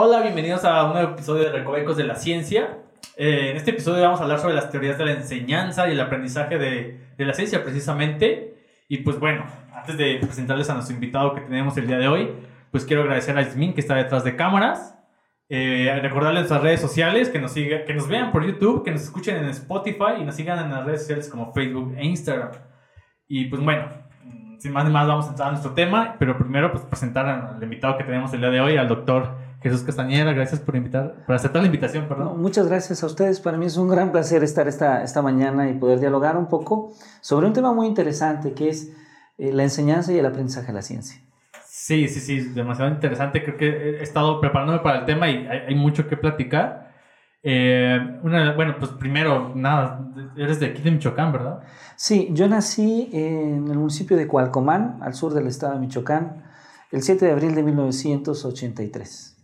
Hola, bienvenidos a un nuevo episodio de Recovecos de la Ciencia. Eh, en este episodio vamos a hablar sobre las teorías de la enseñanza y el aprendizaje de, de, la ciencia precisamente. Y pues bueno, antes de presentarles a nuestro invitado que tenemos el día de hoy, pues quiero agradecer a Ismin que está detrás de cámaras. Eh, recordarles nuestras redes sociales, que nos, siga, que nos vean por YouTube, que nos escuchen en Spotify y nos sigan en las redes sociales como Facebook e Instagram. Y pues bueno, sin más ni más vamos a entrar a nuestro tema, pero primero pues presentar al invitado que tenemos el día de hoy, al doctor Jesús Castañeda, gracias por invitar, por aceptar la invitación, perdón. muchas gracias a ustedes. Para mí es un gran placer estar esta, esta mañana y poder dialogar un poco sobre un tema muy interesante que es eh, la enseñanza y el aprendizaje de la ciencia. Sí, sí, sí, demasiado interesante. Creo que he estado preparándome para el tema y hay, hay mucho que platicar. Eh, una, bueno, pues primero, nada, eres de aquí de Michoacán, ¿verdad? Sí, yo nací en el municipio de Cualcomán, al sur del estado de Michoacán, el 7 de abril de 1983.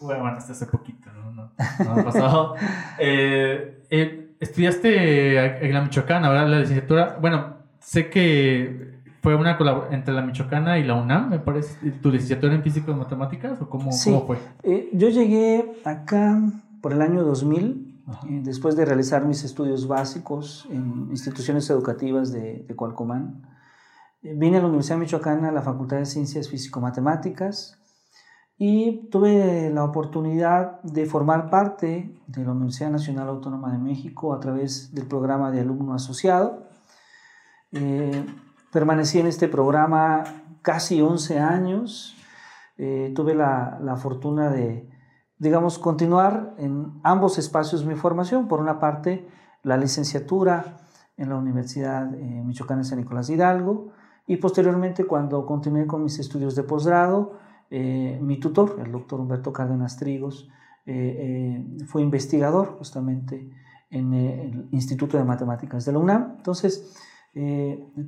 Bueno, bueno, hasta hace poquito, ¿no? No, no ha pasado. eh, eh, estudiaste en la Michoacana, ¿verdad? La licenciatura. Bueno, sé que fue una colaboración entre la Michoacana y la UNAM, me parece. ¿Tu licenciatura en físico y matemáticas o cómo, sí. cómo fue? Eh, yo llegué acá por el año 2000, eh, después de realizar mis estudios básicos en instituciones educativas de, de Cualcomán. Vine a la Universidad Michoacana, a la Facultad de Ciencias Físico-Matemáticas y tuve la oportunidad de formar parte de la Universidad Nacional Autónoma de México a través del programa de alumno asociado. Eh, permanecí en este programa casi 11 años. Eh, tuve la, la, fortuna de, digamos, continuar en ambos espacios mi formación. Por una parte, la licenciatura en la Universidad eh, Michoacana de San Nicolás Hidalgo y posteriormente cuando continué con mis estudios de posgrado, eh, mi tutor, el doctor Humberto Cárdenas Trigos, eh, eh, fue investigador justamente en el Instituto de Matemáticas de la UNAM. Entonces,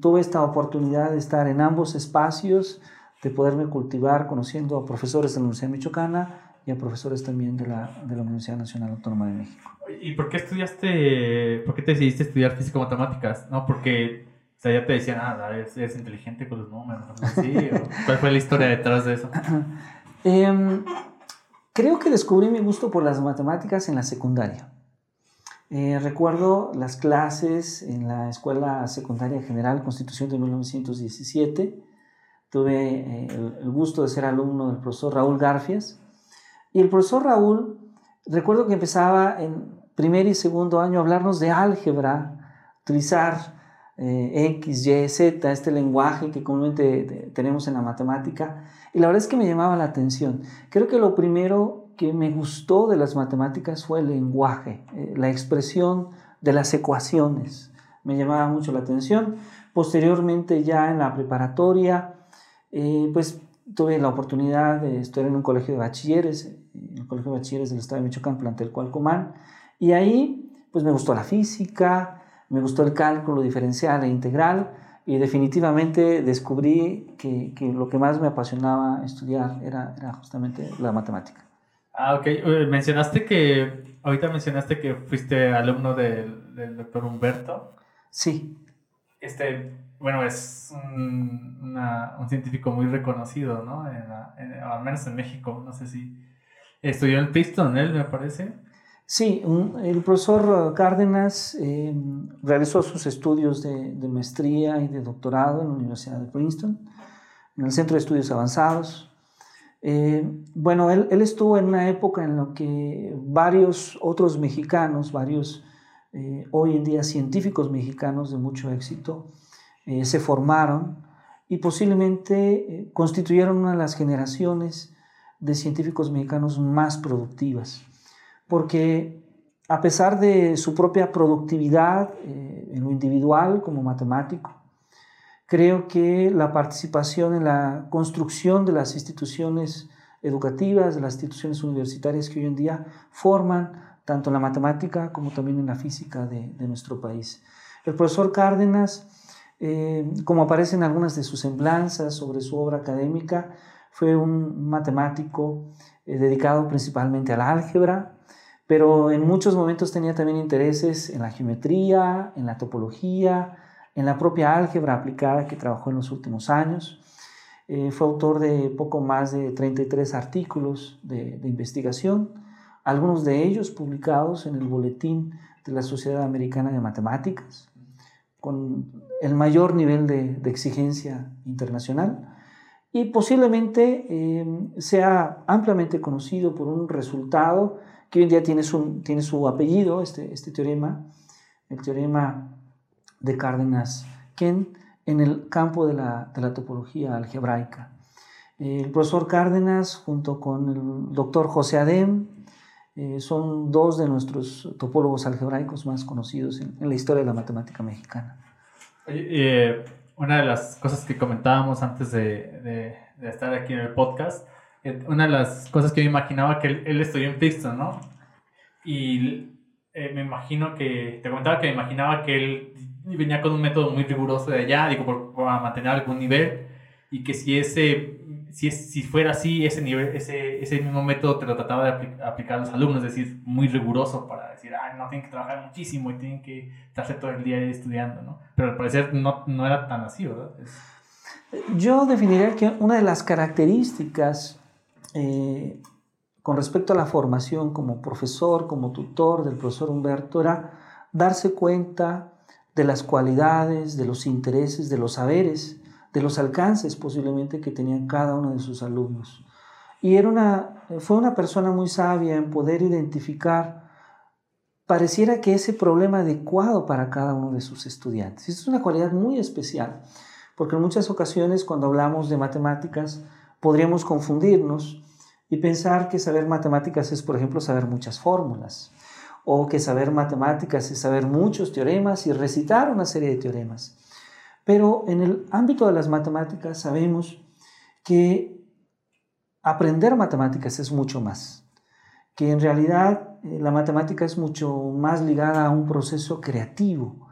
tuve esta oportunidad de estar en ambos espacios, de poderme cultivar conociendo a profesores de la Universidad Michoacana y a profesores también de la, de la Universidad Nacional Autónoma de México. ¿Y por qué estudiaste, por qué te decidiste estudiar físico-matemáticas? ¿No? Porque o sea, ya te decían, ah, eres, eres inteligente con los números, ¿sí? ¿Cuál fue la historia detrás de eso? eh, creo que descubrí mi gusto por las matemáticas en la secundaria. Eh, recuerdo las clases en la Escuela Secundaria General Constitución de 1917. Tuve eh, el, el, gusto de ser alumno del profesor Raúl Garfias. Y el profesor Raúl, recuerdo que empezaba en primer y segundo año a hablarnos de álgebra, utilizar eh, X, Y, Z, este lenguaje que comúnmente tenemos en la matemática. Y la verdad es que me llamaba la atención. Creo que lo primero que me gustó de las matemáticas fue el lenguaje, eh, la expresión de las ecuaciones. Me llamaba mucho la atención. Posteriormente, ya en la preparatoria, eh, pues tuve la oportunidad de estudiar en un colegio de bachilleres, en el colegio de bachilleres del estado de Michoacán, plantel Cualcomán. Y ahí, pues me gustó la física, me gustó el cálculo diferencial e integral y definitivamente descubrí que, que lo que más me apasionaba estudiar era, era, justamente la matemática. Ah, ok. Mencionaste que, ahorita mencionaste que fuiste alumno del, del doctor Humberto. Sí. Este, bueno, es un, una, un científico muy reconocido, ¿no? En la, en, al menos en México, no sé si estudió en Princeton, él me parece. Sí, el profesor Cárdenas eh, realizó sus estudios de, maestría y de doctorado en la Universidad de Princeton, en el Centro de Estudios Avanzados. Eh, bueno, él, él, estuvo en una época en la que varios otros mexicanos, varios eh, hoy en día científicos mexicanos de mucho éxito, se formaron y posiblemente constituyeron una de las generaciones de científicos mexicanos más productivas porque a pesar de su propia productividad eh, en lo individual como matemático, creo que la participación en la construcción de las instituciones educativas, de las instituciones universitarias que hoy en día forman tanto en la matemática como también en la física de, nuestro país. El profesor Cárdenas, eh, como aparece en algunas de sus semblanzas sobre su obra académica, fue un matemático eh, dedicado principalmente al álgebra, pero en muchos momentos tenía también intereses en la geometría, en la topología, en la propia álgebra aplicada que trabajó en los últimos años. Eh, fue autor de poco más de 33 artículos de, investigación, algunos de ellos publicados en el Boletín de la Sociedad Americana de Matemáticas, con el mayor nivel de, exigencia internacional y posiblemente eh, sea ampliamente conocido por un resultado que hoy en día tiene su, apellido, este, este teorema, el teorema de Cárdenas-Ken, en el campo de la, de la topología algebraica. El profesor Cárdenas, junto con el doctor José Adem, eh, son dos de nuestros topólogos algebraicos más conocidos en, la historia de la matemática mexicana. Eh, una de las cosas que comentábamos antes de, de, estar aquí en el podcast, una de las cosas que yo imaginaba que él, él estudió en Princeton, ¿no? Y me imagino que, te comentaba que me imaginaba que él venía con un método muy riguroso de allá, digo, para mantener algún nivel, y que si ese, si, es, si fuera así, ese, nivel, ese, ese mismo método te lo trataba de aplicar a los alumnos, es decir, muy riguroso para decir, ah, no tienen que trabajar muchísimo y tienen que estarse todo el día estudiando, ¿no? Pero al parecer no, no era tan así, ¿verdad? Yo definiría que una de las características eh, con respecto a la formación como profesor, como tutor del profesor Humberto, era darse cuenta de las cualidades, de los intereses, de los saberes, de los alcances posiblemente que tenían cada uno de sus alumnos. Y era una, fue una persona muy sabia en poder identificar, pareciera que ese problema adecuado para cada uno de sus estudiantes. Esto es una cualidad muy especial, porque en muchas ocasiones cuando hablamos de matemáticas podríamos confundirnos y pensar que saber matemáticas es, por ejemplo, saber muchas fórmulas o que saber matemáticas es saber muchos teoremas y recitar una serie de teoremas. Pero en el ámbito de las matemáticas sabemos que aprender matemáticas es mucho más, que en realidad eh, la matemática es mucho más ligada a un proceso creativo,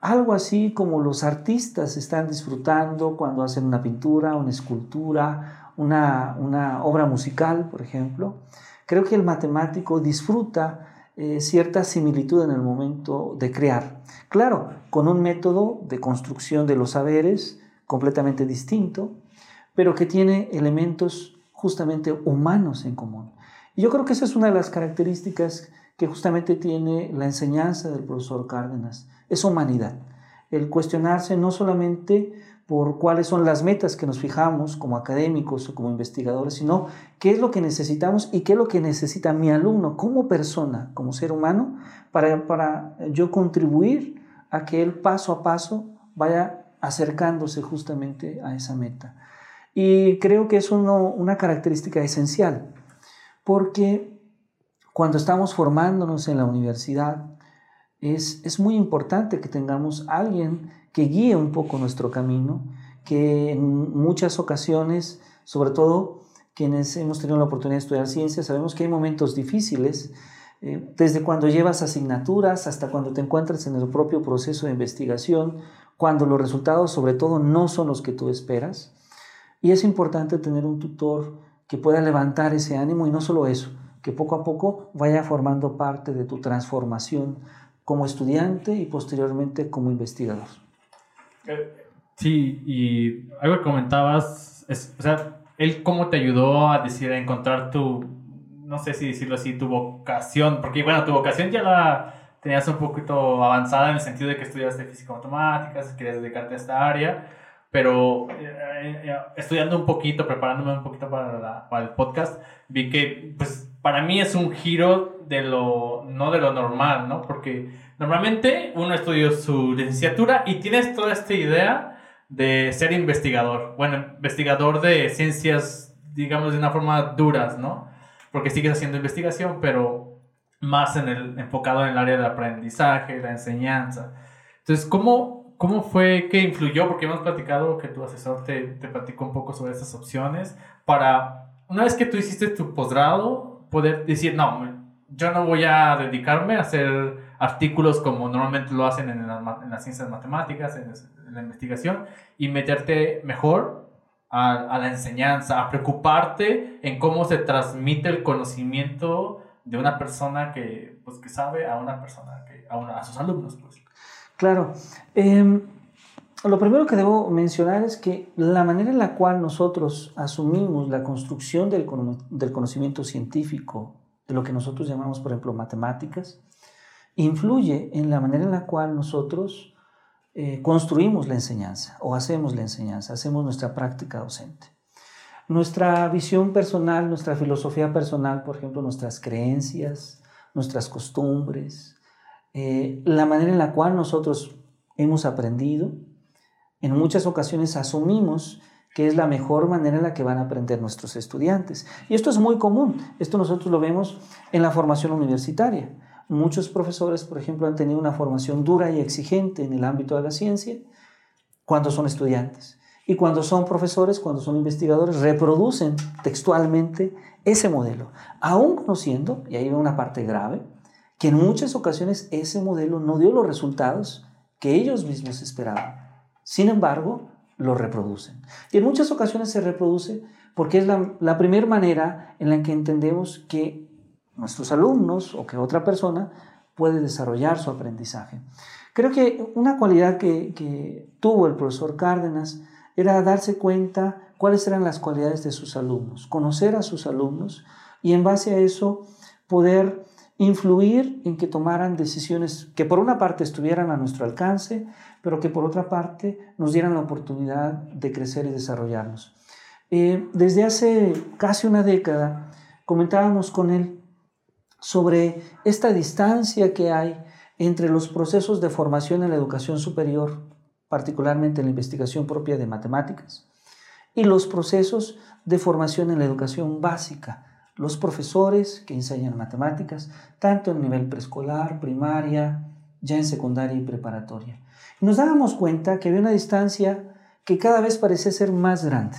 algo así como los artistas están disfrutando cuando hacen una pintura, una escultura, una, una obra musical, por ejemplo. Creo que el matemático disfruta eh, cierta similitud en el momento de crear. Claro, con un método de construcción de los saberes completamente distinto, pero que tiene elementos justamente humanos en común. Y yo creo que esa es una de las características que justamente tiene la enseñanza del profesor Cárdenas, es humanidad. El cuestionarse no solamente por cuáles son las metas que nos fijamos como académicos o como investigadores, sino qué es lo que necesitamos y qué es lo que necesita mi alumno como persona, como ser humano, para, para yo contribuir a que él paso a paso vaya acercándose justamente a esa meta. Y creo que es una característica esencial, porque cuando estamos formándonos en la universidad, es, es muy importante que tengamos alguien que guíe un poco nuestro camino, que en muchas ocasiones, sobre todo quienes hemos tenido la oportunidad de estudiar ciencia, sabemos que hay momentos difíciles, eh, desde cuando llevas asignaturas hasta cuando te encuentras en el propio proceso de investigación, cuando los resultados sobre todo no son los que tú esperas. Y es importante tener un tutor que pueda levantar ese ánimo y no solo eso, que poco a poco vaya formando parte de tu transformación como estudiante y posteriormente como investigador. Sí, y algo que comentabas, es, o sea, él cómo te ayudó a decir, a encontrar tu, no sé si decirlo así, tu vocación, porque bueno, tu vocación ya la tenías un poquito avanzada en el sentido de que estudiaste física matemáticas, querías dedicarte a esta área, pero eh, eh, estudiando un poquito, preparándome un poquito para, para el podcast, vi que pues para mí es un giro de lo, no de lo normal, ¿no? Porque Normalmente uno estudia su licenciatura y tienes toda esta idea de ser investigador. Bueno, investigador de ciencias, digamos, de una forma duras, ¿no? Porque sigues haciendo investigación, pero más en el, enfocado en el área del aprendizaje, la enseñanza. Entonces, ¿cómo, cómo fue que influyó? Porque hemos platicado que tu asesor te, te platicó un poco sobre estas opciones para, una vez que tú hiciste tu posgrado, poder decir, no, yo no voy a dedicarme a hacer artículos como normalmente lo hacen en, en las ciencias matemáticas, en, la investigación, y meterte mejor a, a, la enseñanza, a preocuparte en cómo se transmite el conocimiento de una persona que, pues, que sabe a una persona, que, a, a sus alumnos. Pues. Claro. Em, lo primero que debo mencionar es que la manera en la cual nosotros asumimos la construcción del, conocimiento científico, de lo que nosotros llamamos, por ejemplo, matemáticas, influye en la manera en la cual nosotros eh, construimos la enseñanza o hacemos la enseñanza, hacemos nuestra práctica docente. Nuestra visión personal, nuestra filosofía personal, por ejemplo, nuestras creencias, nuestras costumbres, eh, la manera en la cual nosotros hemos aprendido, en muchas ocasiones asumimos que es la mejor manera en la que van a aprender nuestros estudiantes. Y esto es muy común, esto nosotros lo vemos en la formación universitaria. Muchos profesores, por ejemplo, han tenido una formación dura y exigente en el ámbito de la ciencia cuando son estudiantes. Y cuando son profesores, cuando son investigadores, reproducen textualmente ese modelo, aún conociendo, y ahí va una parte grave, que en muchas ocasiones ese modelo no dio los resultados que ellos mismos esperaban. Sin embargo, lo reproducen. Y en muchas ocasiones se reproduce porque es la, primera manera en la que entendemos que nuestros alumnos o que otra persona puede desarrollar su aprendizaje. Creo que una cualidad que, tuvo el profesor Cárdenas era darse cuenta cuáles eran las cualidades de sus alumnos, conocer a sus alumnos y en base a eso poder influir en que tomaran decisiones que por una parte estuvieran a nuestro alcance, pero que por otra parte nos dieran la oportunidad de crecer y desarrollarnos. Eh, desde hace casi una década comentábamos con él sobre esta distancia que hay entre los procesos de formación en la educación superior, particularmente en la investigación propia de matemáticas, y los procesos de formación en la educación básica, los profesores que enseñan matemáticas, tanto en nivel preescolar, primaria, ya en secundaria y preparatoria. nos dábamos cuenta que había una distancia que cada vez parecía ser más grande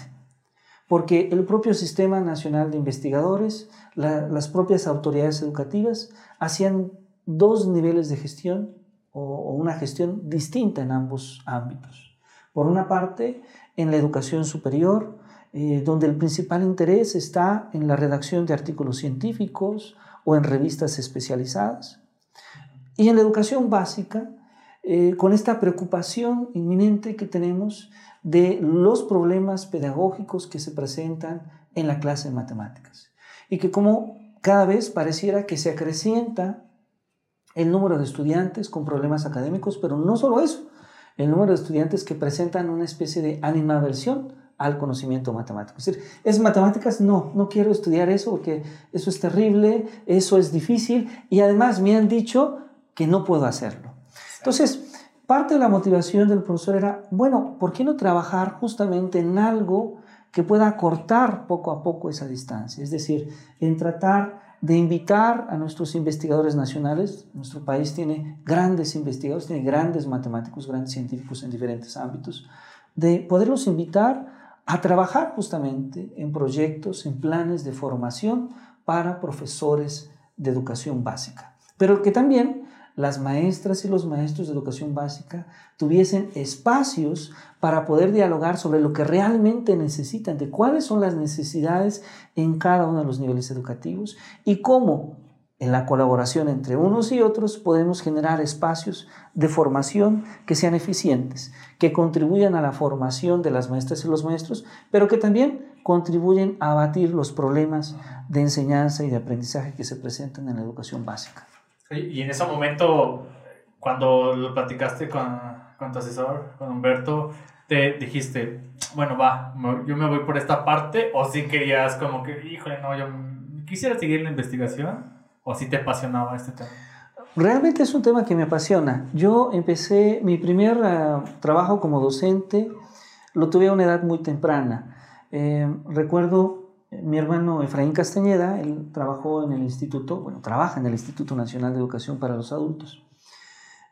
porque el propio Sistema Nacional de Investigadores, las propias autoridades educativas, hacían dos niveles de gestión o, una gestión distinta en ambos ámbitos. Por una parte, en la educación superior, eh, donde el principal interés está en la redacción de artículos científicos o en revistas especializadas. Y en la educación básica, eh, con esta preocupación inminente que tenemos de los problemas pedagógicos que se presentan en la clase de matemáticas. Y que como cada vez pareciera que se acrecienta el número de estudiantes con problemas académicos, pero no solo eso, el número de estudiantes que presentan una especie de animaversión al conocimiento matemático. Es decir, ¿es matemáticas? No, no quiero estudiar eso porque eso es terrible, eso es difícil y además me han dicho que no puedo hacerlo. Entonces, Parte de la motivación del profesor era, bueno, ¿por qué no trabajar justamente en algo que pueda acortar poco a poco esa distancia? Es decir, en tratar de invitar a nuestros investigadores nacionales, nuestro país tiene grandes investigadores, tiene grandes matemáticos, grandes científicos en diferentes ámbitos, de poderlos invitar a trabajar justamente en proyectos, en planes de formación para profesores de educación básica, pero que también las maestras y los maestros de educación básica tuviesen espacios para poder dialogar sobre lo que realmente necesitan, de cuáles son las necesidades en cada uno de los niveles educativos y cómo en la colaboración entre unos y otros podemos generar espacios de formación que sean eficientes, que contribuyan a la formación de las maestras y los maestros, pero que también contribuyen a abatir los problemas de enseñanza y de aprendizaje que se presentan en la educación básica. Y en ese momento, cuando lo platicaste con, con tu asesor, con Humberto, te dijiste, bueno, va, yo me voy por esta parte, o si querías como que, híjole, no, yo quisiera seguir la investigación, o si te apasionaba este tema. Realmente es un tema que me apasiona. Yo empecé mi primer uh, trabajo como docente, lo tuve a una edad muy temprana. Eh, recuerdo mi hermano Efraín Castañeda, él trabajó en el instituto, bueno, trabaja en el Instituto Nacional de Educación para los Adultos.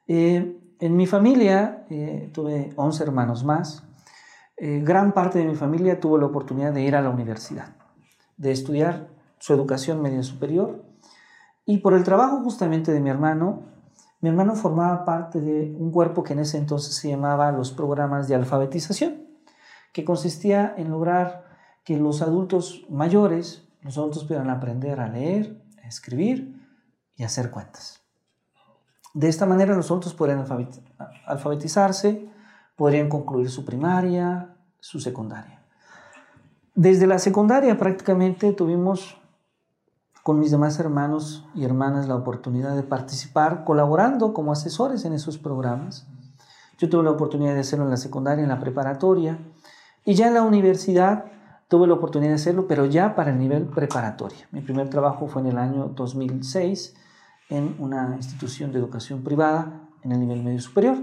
Eh, en mi familia eh, tuve 11 hermanos más. Eh, gran parte de mi familia tuvo la oportunidad de ir a la universidad, de estudiar su educación media superior. Y por el trabajo justamente de mi hermano, mi hermano formaba parte de un cuerpo que en ese entonces se llamaba los programas de alfabetización, que consistía en lograr que los adultos mayores, los adultos puedan aprender a leer, a escribir y a hacer cuentas. De esta manera los adultos pueden alfabetizarse, podrían concluir su primaria, su secundaria. Desde la secundaria prácticamente tuvimos con mis demás hermanos y hermanas la oportunidad de participar colaborando como asesores en esos programas. Yo tuve la oportunidad de hacerlo en la secundaria, en la preparatoria y ya en la universidad tuve la oportunidad de hacerlo, pero ya para el nivel preparatorio. Mi primer trabajo fue en el año 2006 en una institución de educación privada en el nivel medio superior.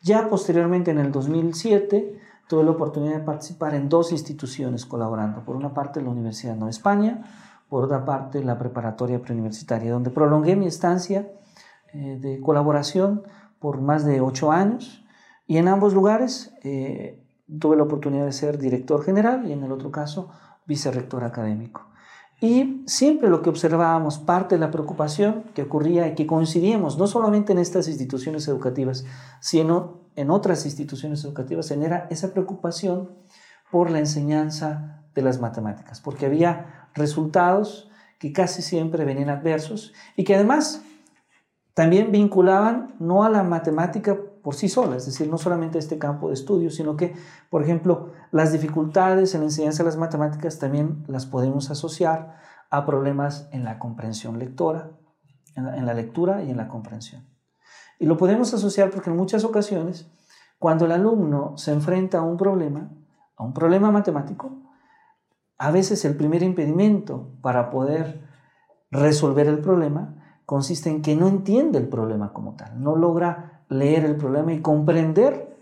Ya posteriormente, en el 2007, tuve la oportunidad de participar en dos instituciones colaborando. Por una parte, la Universidad de Nueva España, por otra parte, la preparatoria preuniversitaria, donde prolongué mi estancia eh, de colaboración por más de ocho años. Y en ambos lugares eh, tuve la oportunidad de ser director general y en el otro caso, vicerrector académico. Y siempre lo que observábamos, parte de la preocupación que ocurría y que coincidíamos, no solamente en estas instituciones educativas, sino en otras instituciones educativas, era esa preocupación por la enseñanza de las matemáticas, porque había resultados que casi siempre venían adversos y que además también vinculaban no a la matemática por sí sola, es decir, no solamente a este campo de estudio, sino que, por ejemplo, las dificultades en la enseñanza de las matemáticas también las podemos asociar a problemas en la comprensión lectora, en la, lectura y en la comprensión. Y lo podemos asociar porque en muchas ocasiones, cuando el alumno se enfrenta a un problema, a un problema matemático, a veces el primer impedimento para poder resolver el problema consiste en que no entiende el problema como tal, no logra leer el problema y comprender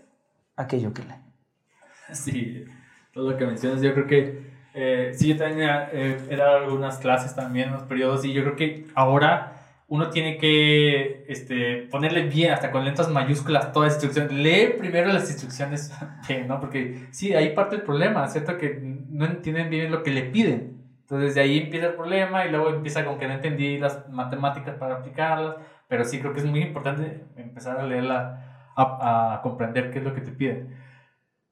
aquello que lee. Sí, todo lo que mencionas, yo creo que eh, sí, yo también he dado algunas clases también en los periodos y yo creo que ahora uno tiene que este, ponerle bien, hasta con letras mayúsculas, toda instrucción. Leer primero las instrucciones, ¿no? Porque sí, ahí parte el problema, ¿cierto? Que no entienden bien lo que le piden. Entonces de ahí empieza el problema y luego empieza con que no entendí las matemáticas para aplicarlas pero sí creo que es muy importante empezar a leerla, a, comprender qué es lo que te piden.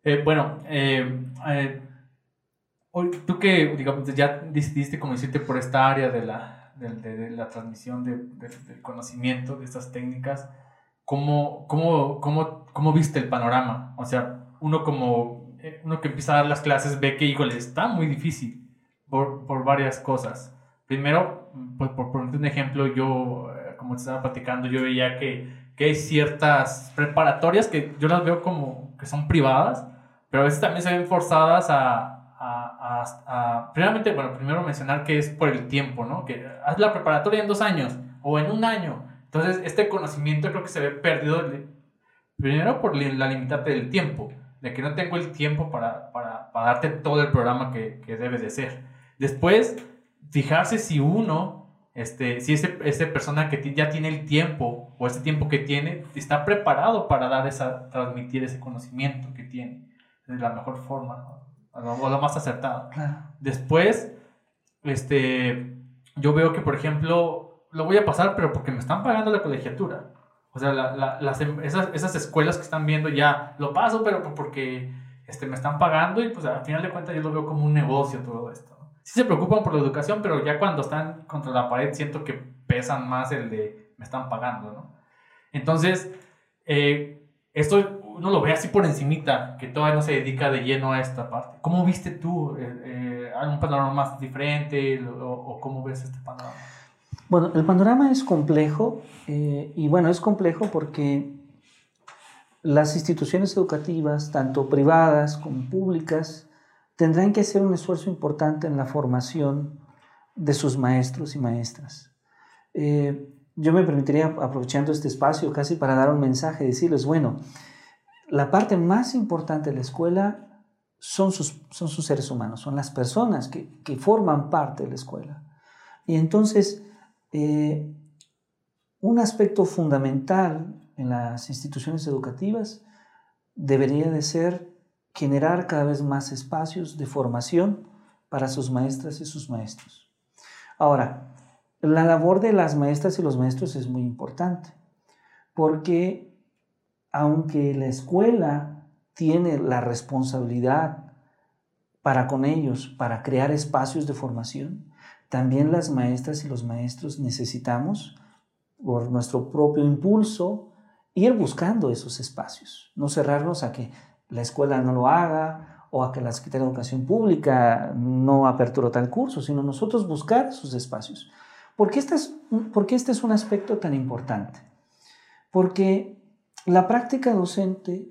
Eh, bueno, eh, eh, tú que digamos, ya decidiste como por esta área de la, de, la transmisión de, del conocimiento, de estas técnicas, ¿cómo, cómo, cómo, cómo viste el panorama? O sea, uno como uno que empieza a dar las clases ve que, híjole, está muy difícil por, por varias cosas. Primero, pues por ponerte un ejemplo, yo como te estaba platicando, yo veía que, que hay ciertas preparatorias que yo las veo como que son privadas, pero a veces también se ven forzadas a, a, a, primeramente, bueno, primero mencionar que es por el tiempo, ¿no? Que haz la preparatoria en dos años o en un año. Entonces, este conocimiento creo que se ve perdido primero por la limitante del tiempo, de que no tengo el tiempo para, para, para darte todo el programa que, que debes de ser. Después, fijarse si uno este, si ese, esa persona que ya tiene el tiempo o ese tiempo que tiene está preparado para dar esa, transmitir ese conocimiento que tiene de la mejor forma o lo, más acertado. Después, este, yo veo que, por ejemplo, lo voy a pasar, pero porque me están pagando la colegiatura. O sea, las, em, esas, esas, escuelas que están viendo ya lo paso, pero porque este, me están pagando y pues al final de cuentas yo lo veo como un negocio todo esto sí se preocupan por la educación, pero ya cuando están contra la pared siento que pesan más el de me están pagando, ¿no? Entonces, eh, esto uno lo ve así por encimita, que todavía no se dedica de lleno a esta parte. ¿Cómo viste tú eh, eh algún panorama más diferente o, cómo ves este panorama? Bueno, el panorama es complejo eh, y bueno, es complejo porque las instituciones educativas, tanto privadas como públicas, tendrán que hacer un esfuerzo importante en la formación de sus maestros y maestras. Eh, yo me permitiría, aprovechando este espacio casi para dar un mensaje, decirles, bueno, la parte más importante de la escuela son sus, son sus seres humanos, son las personas que, que forman parte de la escuela. Y entonces, eh, un aspecto fundamental en las instituciones educativas debería de ser generar cada vez más espacios de formación para sus maestras y sus maestros. Ahora, la labor de las maestras y los maestros es muy importante, porque aunque la escuela tiene la responsabilidad para con ellos, para crear espacios de formación, también las maestras y los maestros necesitamos, por nuestro propio impulso ir buscando esos espacios, no cerrarnos a que la escuela no lo haga o a que la Secretaría de Educación Pública no aperturó tal curso, sino nosotros buscar esos espacios. ¿Por qué este es, porque este es un aspecto tan importante? Porque la práctica docente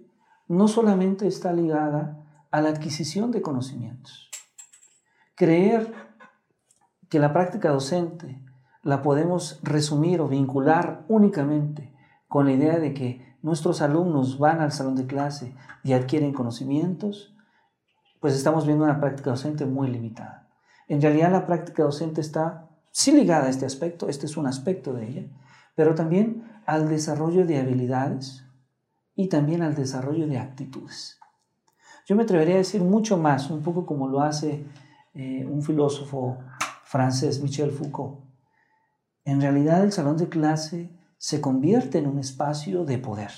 no solamente está ligada a la adquisición de conocimientos. Creer que la práctica docente la podemos resumir o vincular únicamente con la idea de que nuestros alumnos van al salón de clase y adquieren conocimientos, pues estamos viendo una práctica docente muy limitada. En realidad la práctica docente está sí ligada a este aspecto, este es un aspecto de ella, pero también al desarrollo de habilidades y también al desarrollo de actitudes. Yo me atrevería a decir mucho más, un poco como lo hace eh, un filósofo francés, Michel Foucault. En realidad el salón de clase se convierte en un espacio de poder,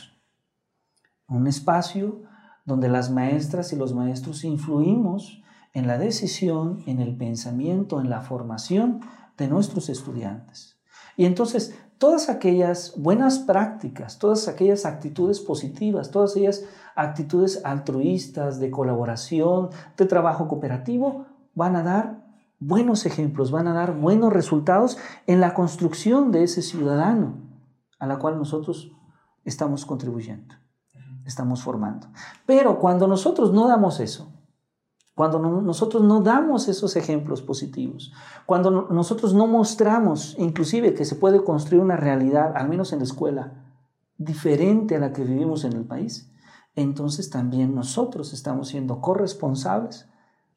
un espacio donde las maestras y los maestros influimos en la decisión, en el pensamiento, en la formación de nuestros estudiantes. Y entonces, todas aquellas buenas prácticas, todas aquellas actitudes positivas, todas aquellas actitudes altruistas, de colaboración, de trabajo cooperativo, van a dar buenos ejemplos, van a dar buenos resultados en la construcción de ese ciudadano a la cual nosotros estamos contribuyendo, estamos formando. Pero cuando nosotros no damos eso, cuando nosotros no damos esos ejemplos positivos, cuando nosotros no mostramos inclusive que se puede construir una realidad, al menos en la escuela, diferente a la que vivimos en el país, entonces también nosotros estamos siendo corresponsables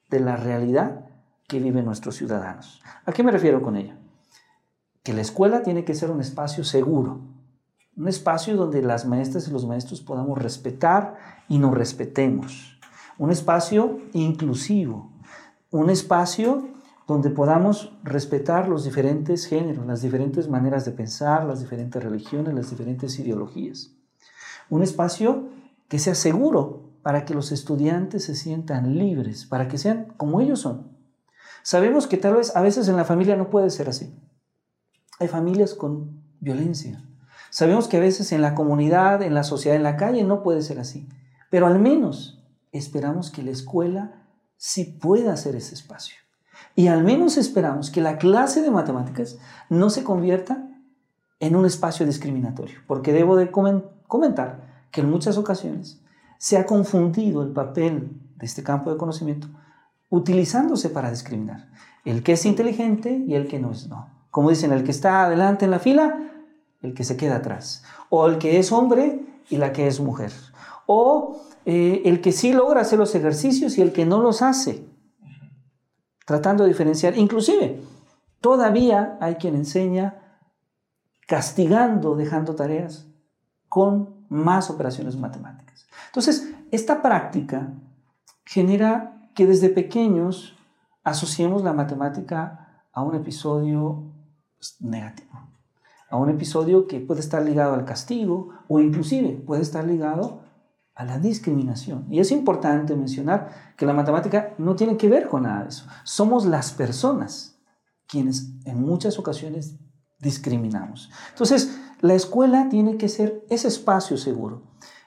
de la realidad que viven nuestros ciudadanos. ¿A qué me refiero con ello? Que la escuela tiene que ser un espacio seguro, un espacio donde las maestras y los maestros podamos respetar y nos respetemos. Un espacio inclusivo. Un espacio donde podamos respetar los diferentes géneros, las diferentes maneras de pensar, las diferentes religiones, las diferentes ideologías. Un espacio que sea seguro para que los estudiantes se sientan libres, para que sean como ellos son. Sabemos que tal vez a veces en la familia no puede ser así. Hay familias con violencia, Sabemos que a veces en la comunidad, en la sociedad, en la calle no puede ser así, pero al menos esperamos que la escuela sí pueda ser ese espacio. Y al menos esperamos que la clase de matemáticas no se convierta en un espacio discriminatorio, porque debo de comentar que en muchas ocasiones se ha confundido el papel de este campo de conocimiento utilizándose para discriminar. El que es inteligente y el que no es no. Como dicen, el que está adelante en la fila el que se queda atrás, o el que es hombre y la que es mujer, o eh, el que sí logra hacer los ejercicios y el que no los hace, tratando de diferenciar. Inclusive, todavía hay quien enseña castigando, dejando tareas con más operaciones matemáticas. Entonces, esta práctica genera que desde pequeños asociemos la matemática a un episodio negativo a un episodio que puede estar ligado al castigo o inclusive puede estar ligado a la discriminación. Y es importante mencionar que la matemática no tiene que ver con nada de eso. Somos las personas quienes en muchas ocasiones discriminamos. Entonces, la escuela tiene que ser ese espacio seguro.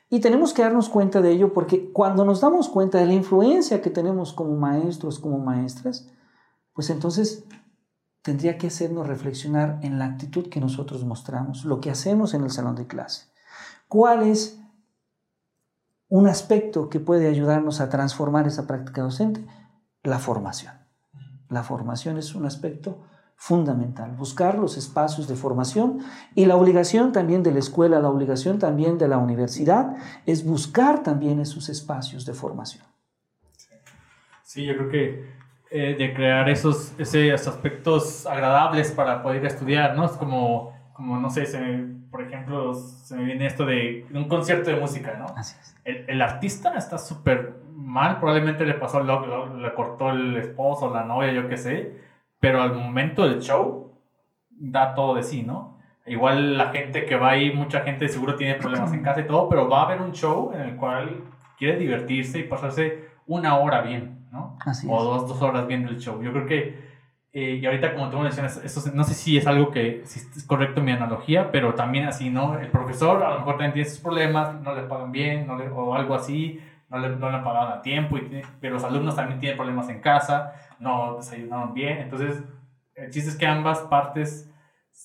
Y tenemos que darnos cuenta de ello porque cuando nos damos cuenta de la influencia que tenemos como maestros, como maestras, pues entonces tendría que hacernos reflexionar en la actitud que nosotros mostramos, lo que hacemos en el salón de clase. ¿Cuál es un aspecto que puede ayudarnos a transformar esa práctica docente? La formación. La formación es un aspecto fundamental, buscar los espacios de formación y la obligación también de la escuela, la obligación también de la universidad es buscar también esos espacios de formación. Sí, yo creo que eh, de crear esos, esos aspectos agradables para poder estudiar, ¿no? Como, como no sé, por ejemplo, se me viene esto de un concierto de música, ¿no? Así es. El, artista está súper mal, probablemente le pasó, lo, le cortó el esposo, la novia, yo qué sé, pero al momento del show da todo de sí, ¿no? Igual la gente que va ahí, mucha gente seguro tiene problemas en casa y todo, pero va a haber un show en el cual quiere divertirse y pasarse una hora bien o dos, dos horas viendo el show. Yo creo que Eh, y ahorita, como tú mencionas, eso no sé si es algo que si es correcto mi analogía, pero también así, ¿no? El profesor a lo mejor también tiene sus problemas, no le pagan bien, no le, o algo así, no le, no le pagan a tiempo, y, pero los alumnos también tienen problemas en casa, no desayunaron bien. Entonces, el chiste es que ambas partes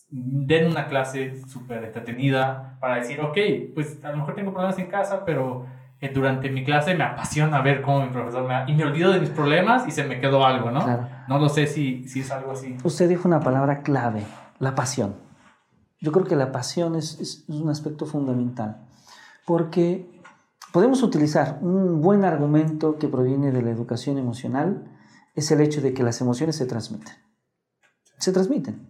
den una clase súper entretenida para decir, ok, pues a lo mejor tengo problemas en casa, pero durante mi clase me apasiona ver cómo mi profesor me... Y me olvido de mis problemas y se me quedó algo, ¿no? No lo sé si, si es algo así. Usted dijo una palabra clave, la pasión. Yo creo que la pasión es, es, un aspecto fundamental, porque podemos utilizar un buen argumento que proviene de la educación emocional, es el hecho de que las emociones se transmiten. Se transmiten.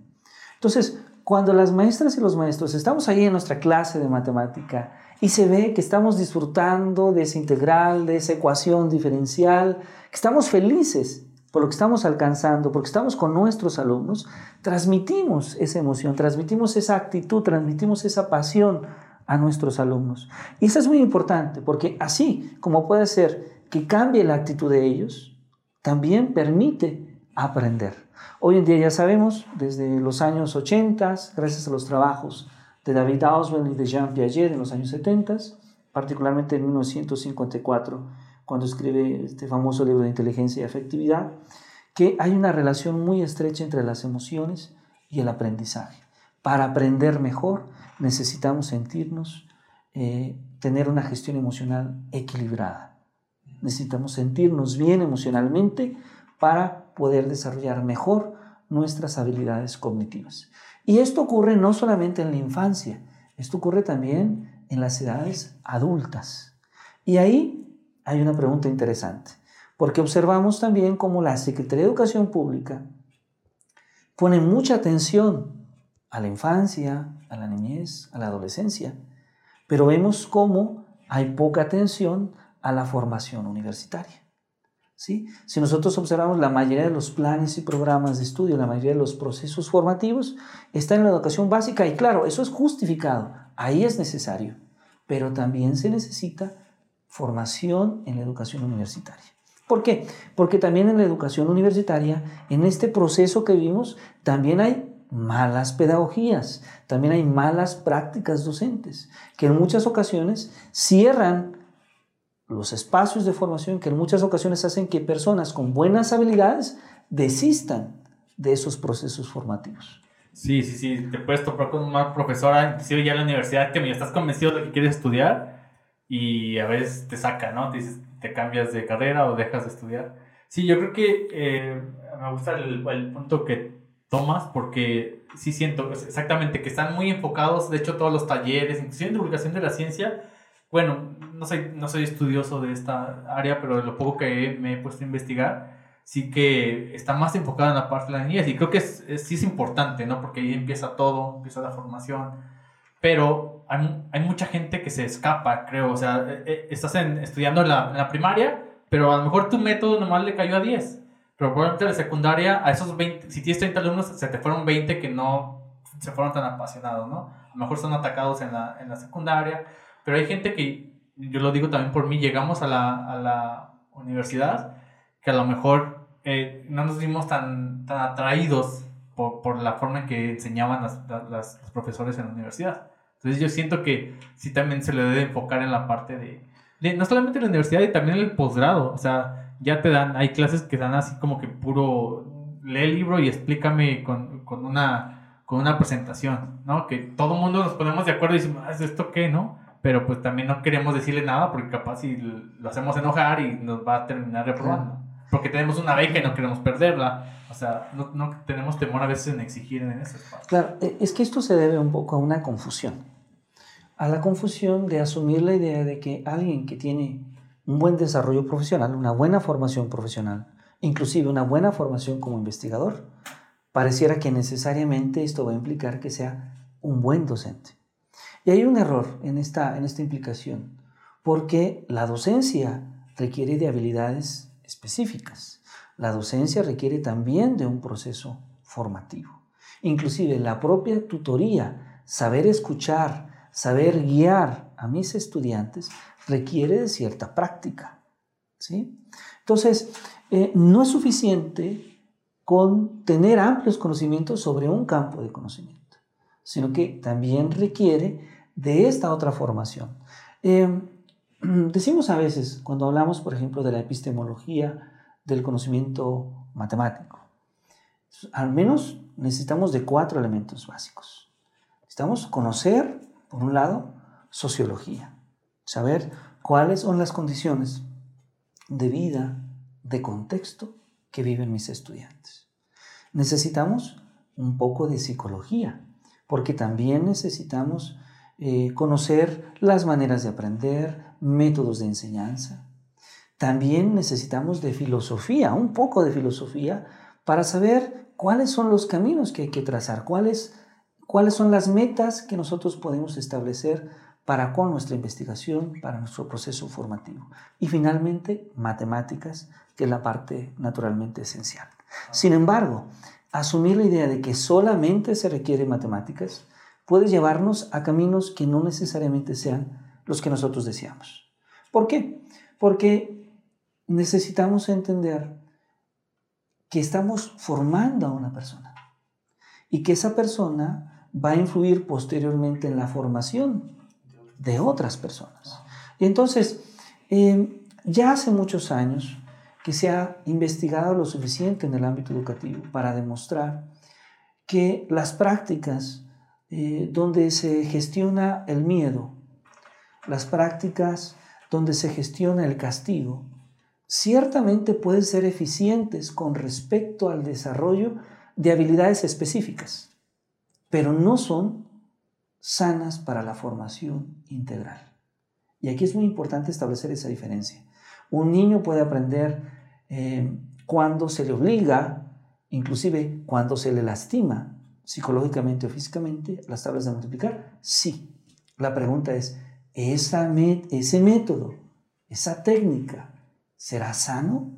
Entonces, cuando las maestras y los maestros estamos ahí en nuestra clase de matemática y se ve que estamos disfrutando de esa integral, de esa ecuación diferencial, que estamos felices por lo que estamos alcanzando, porque estamos con nuestros alumnos, transmitimos esa emoción, transmitimos esa actitud, transmitimos esa pasión a nuestros alumnos. Y eso es muy importante, porque así como puede ser que cambie la actitud de ellos, también permite aprender. Hoy en día ya sabemos, desde los años 80, gracias a los trabajos de David Auswell y de Jean Piaget en los años 70, particularmente en 1954, cuando escribe este famoso libro de inteligencia y afectividad, que hay una relación muy estrecha entre las emociones y el aprendizaje. Para aprender mejor necesitamos sentirnos, eh, tener una gestión emocional equilibrada. Necesitamos sentirnos bien emocionalmente para poder desarrollar mejor nuestras habilidades cognitivas. Y esto ocurre no solamente en la infancia, esto ocurre también en las edades adultas. Y ahí hay una pregunta interesante, porque observamos también cómo la Secretaría de Educación Pública pone mucha atención a la infancia, a la niñez, a la adolescencia, pero vemos cómo hay poca atención a la formación universitaria. Si nosotros observamos la mayoría de los planes y programas de estudio, la mayoría de los procesos formativos, está en la educación básica y claro, eso es justificado, ahí es necesario, pero también se necesita formación en la educación universitaria. ¿Por qué? Porque también en la educación universitaria, en este proceso que vimos, también hay malas pedagogías, también hay malas prácticas docentes, que en muchas ocasiones cierran los espacios de formación que en muchas ocasiones hacen que personas con buenas habilidades desistan de esos procesos formativos. Sí, sí, sí, te puedes topar con una profesora, inclusive ya en la universidad, que me estás convencido de que quieres estudiar y a veces te saca, ¿no? Te dices, te cambias de carrera o dejas de estudiar. Sí, yo creo que eh, me gusta el, el, punto que tomas porque sí siento exactamente que están muy enfocados, de hecho todos los talleres, inclusive en divulgación de la ciencia, bueno, no soy, no soy estudioso de esta área, pero de lo poco que me he puesto a investigar, sí que está más enfocada en la parte de la niñez y creo que es, sí es importante, ¿no? Porque ahí empieza todo, empieza la formación, pero hay, hay mucha gente que se escapa, creo, o sea, eh, eh, estás estudiando en la, en la, primaria, pero a lo mejor tu método nomás le cayó a 10, pero probablemente en la secundaria, a esos 20, si tienes 30 alumnos, se te fueron 20 que no se fueron tan apasionados, ¿no? A lo mejor son atacados en la, en la secundaria pero hay gente que, yo lo digo también por mí, llegamos a la, a la universidad que a lo mejor eh, no nos vimos tan, tan atraídos por, por, la forma en que enseñaban las, las, los profesores en la universidad. Entonces yo siento que sí también se le debe enfocar en la parte de, de no solamente en la universidad y también el posgrado. O sea, ya te dan, hay clases que dan así como que puro, lee el libro y explícame con, con una, con una presentación, ¿no? Que todo el mundo nos ponemos de acuerdo y decimos, ah, ¿es esto qué, no? Pero pues también no queremos decirle nada porque capaz si lo hacemos enojar y nos va a terminar reprobando. Porque tenemos una beca y no queremos perderla. O sea, no, no tenemos temor a veces en exigir en ese espacio. Claro, e, es que esto se debe un poco a una confusión. A la confusión de asumir la idea de que alguien que tiene un buen desarrollo profesional, una buena formación profesional, inclusive una buena formación como investigador, pareciera que necesariamente esto va a implicar que sea un buen docente. Y hay un error en esta, en esta implicación, porque la docencia requiere de habilidades específicas. La docencia requiere también de un proceso formativo. Inclusive la propia tutoría, saber escuchar, saber guiar a mis estudiantes, requiere de cierta práctica. ¿sí? Entonces, eh, no es suficiente con tener amplios conocimientos sobre un campo de conocimiento, sino que también requiere de esta otra formación. Eh, decimos a veces, cuando hablamos, por ejemplo, de la epistemología del conocimiento matemático, al menos necesitamos de cuatro elementos básicos. Necesitamos conocer, por un lado, sociología, saber cuáles son las condiciones de vida, de contexto que viven mis estudiantes. Necesitamos un poco de psicología, porque también necesitamos eh, conocer las maneras de aprender, métodos de enseñanza. También necesitamos de filosofía, un poco de filosofía, para saber cuáles son los caminos que hay que trazar, cuáles, cuáles son las metas que nosotros podemos establecer para con nuestra investigación, para nuestro proceso formativo. Y finalmente, matemáticas, que es la parte naturalmente esencial. Sin embargo, asumir la idea de que solamente se requiere matemáticas puede llevarnos a caminos que no necesariamente sean los que nosotros deseamos. ¿Por qué? Porque necesitamos entender que estamos formando a una persona y que esa persona va a influir posteriormente en la formación de otras personas. Y entonces, eh, ya hace muchos años que se ha investigado lo suficiente en el ámbito educativo para demostrar que las prácticas eh, donde se gestiona el miedo, las prácticas donde se gestiona el castigo, ciertamente pueden ser eficientes con respecto al desarrollo de habilidades específicas, pero no son sanas para la formación integral. Y aquí es muy importante establecer esa diferencia. Un niño puede aprender eh, cuando se le obliga, inclusive cuando se le lastima psicológicamente o físicamente, las tablas de multiplicar. Sí. La pregunta es, ¿ese método, esa técnica, será sano?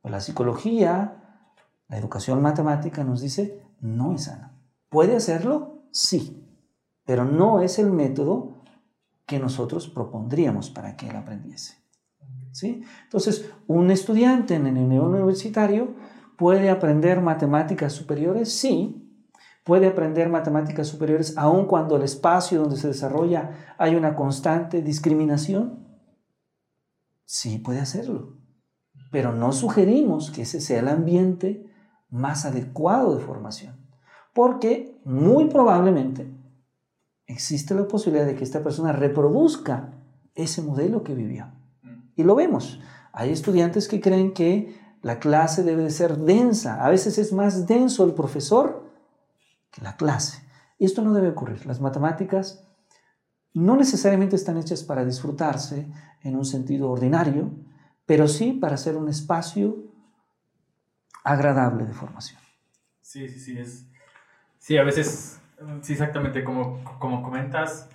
Pues la psicología, la educación matemática nos dice, no es sano. ¿Puede hacerlo? Sí pero no es el método que nosotros propondríamos para que él aprendiese. ¿Sí? Entonces, un estudiante en el nivel universitario puede aprender matemáticas superiores, sí, puede aprender matemáticas superiores aun cuando el espacio donde se desarrolla hay una constante discriminación, sí puede hacerlo, pero no sugerimos que ese sea el ambiente más adecuado de formación, porque muy probablemente existe la posibilidad de que esta persona reproduzca ese modelo que vivió. Y lo vemos. Hay estudiantes que creen que la clase debe de ser densa. A veces es más denso el profesor que la clase. Y esto no debe ocurrir. Las matemáticas no necesariamente están hechas para disfrutarse en un sentido ordinario, pero sí para ser un espacio agradable de formación. Sí, sí, sí. Es, sí, a veces Sí, exactamente, como, como comentas.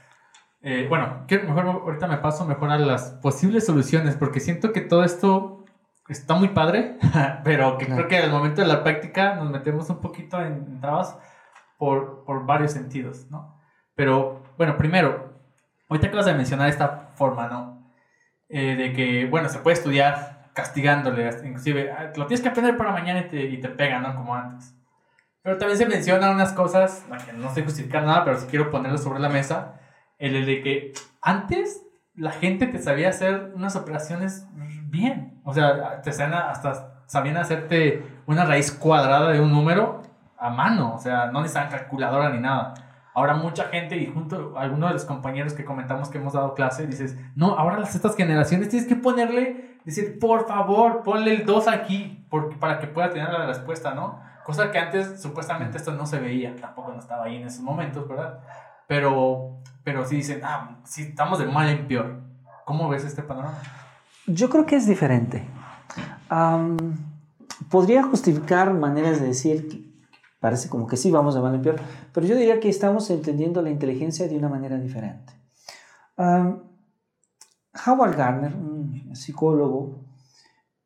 Eh, bueno, mejor ahorita me paso mejor a las posibles soluciones, porque siento que todo esto está muy padre, pero que creo que al momento de la práctica nos metemos un poquito en, trabas por, por, varios sentidos, ¿no? Pero, bueno, primero, ahorita acabas de mencionar esta forma, ¿no? Eh, de que, bueno, se puede estudiar castigándole, inclusive, ah, lo tienes que aprender para mañana y te, y te pega, ¿no? Como antes. Pero también se mencionan unas cosas, no sé justificar nada, pero sí quiero ponerlo sobre la mesa, el de que antes la gente te sabía hacer unas operaciones bien. O sea, te sabían hasta sabían hacerte una raíz cuadrada de un número a mano. O sea, no necesitaban calculadora ni nada. Ahora mucha gente, y junto a algunos de los compañeros que comentamos que hemos dado clase, dices, no, ahora las estas generaciones tienes que ponerle, decir, por favor, ponle el 2 aquí, porque, para que pueda tener la respuesta, ¿no? Cosa que antes supuestamente esto no se veía, tampoco no estaba ahí en esos momentos, ¿verdad? Pero, pero sí dicen, ah, sí, estamos de mal en peor. ¿Cómo ves este panorama? Yo creo que es diferente. podría justificar maneras de decir que parece como que sí vamos de mal en peor, pero yo diría que estamos entendiendo la inteligencia de una manera diferente. Howard Gardner, un psicólogo,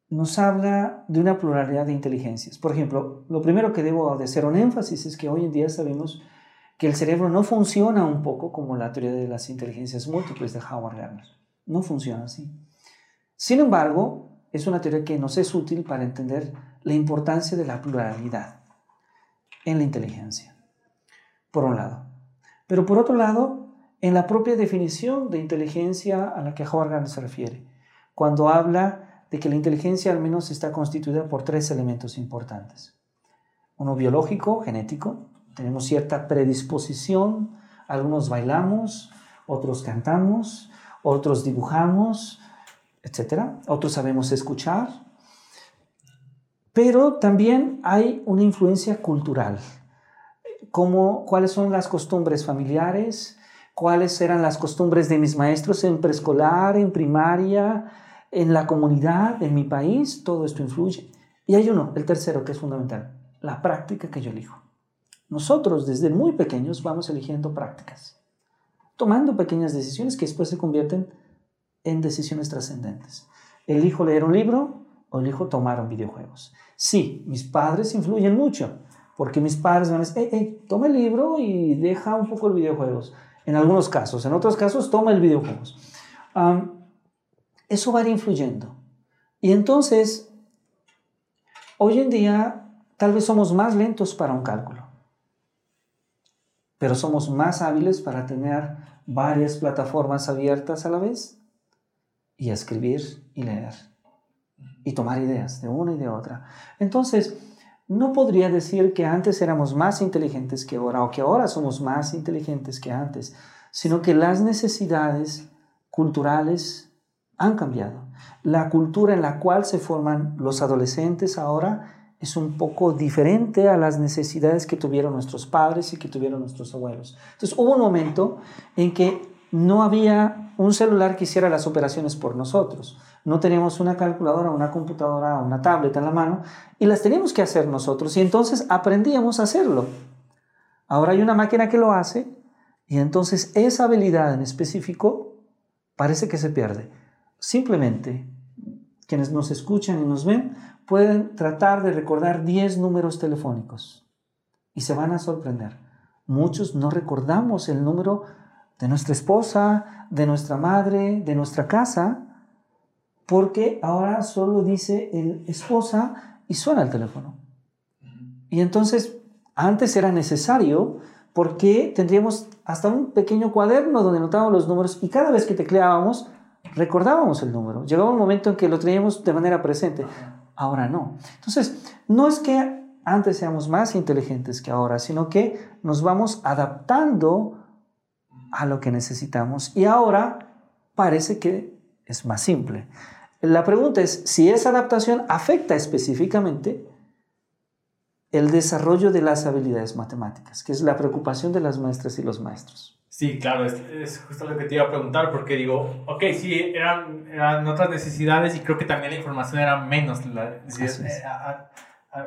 nos habla de una pluralidad de inteligencias. Por ejemplo, lo primero que debo de hacer un énfasis es que hoy en día sabemos que el cerebro no funciona un poco como la teoría de las inteligencias múltiples de Howard Gardner. No funciona así. Sin embargo, es una teoría que nos es útil para entender la importancia de la pluralidad en la inteligencia, por un lado. Pero por otro lado, en la propia definición de inteligencia a la que Howard se refiere, cuando habla de que la inteligencia al menos está constituida por tres elementos importantes. Uno biológico, genético, tenemos cierta predisposición, algunos bailamos, otros cantamos, otros dibujamos, etc. Otros sabemos escuchar, pero también hay una influencia cultural, como cuáles son las costumbres familiares, cuáles eran las costumbres de mis maestros en preescolar, en primaria, en la comunidad, en mi país, todo esto influye. Y hay uno, el tercero, que es fundamental, la práctica que yo elijo. Nosotros desde muy pequeños vamos eligiendo prácticas, tomando pequeñas decisiones que después se convierten en decisiones trascendentes. Elijo leer un libro o elijo tomar videojuegos. Sí, mis padres influyen mucho, porque mis padres van a decir, hey, hey, toma el libro y deja un poco el videojuegos. En algunos casos, en otros casos, toma el videojuegos. eso va a ir influyendo. Y entonces, hoy en día, tal vez somos más lentos para un cálculo pero somos más hábiles para tener varias plataformas abiertas a la vez y escribir y leer y tomar ideas de una y de otra. Entonces, no podría decir que antes éramos más inteligentes que ahora o que ahora somos más inteligentes que antes, sino que las necesidades culturales han cambiado. La cultura en la cual se forman los adolescentes ahora es un poco diferente a las necesidades que tuvieron nuestros padres y que tuvieron nuestros abuelos. Entonces hubo un momento en que no había un celular que hiciera las operaciones por nosotros. No teníamos una calculadora, una computadora, una tableta en la mano y las teníamos que hacer nosotros y entonces aprendíamos a hacerlo. Ahora hay una máquina que lo hace y entonces esa habilidad en específico parece que se pierde. Simplemente quienes nos escuchan y nos ven pueden tratar de recordar 10 números telefónicos y se van a sorprender. Muchos no recordamos el número de nuestra esposa, de nuestra madre, de nuestra casa, porque ahora solo dice el esposa y suena el teléfono. Y entonces, antes era necesario porque tendríamos hasta un pequeño cuaderno donde notábamos los números y cada vez que tecleábamos recordábamos el número. Llegaba un momento en que lo teníamos de manera presente ahora no. Entonces, no es que antes seamos más inteligentes que ahora, sino que nos vamos adaptando a lo que necesitamos y ahora parece que es más simple. La pregunta es si esa adaptación afecta específicamente el desarrollo de las habilidades matemáticas, que es la preocupación de las maestras y los maestros. Sí, claro, es, justo lo que te iba a preguntar, porque digo, ok, sí, eran, eran otras necesidades y creo que también la información era menos. La, eh,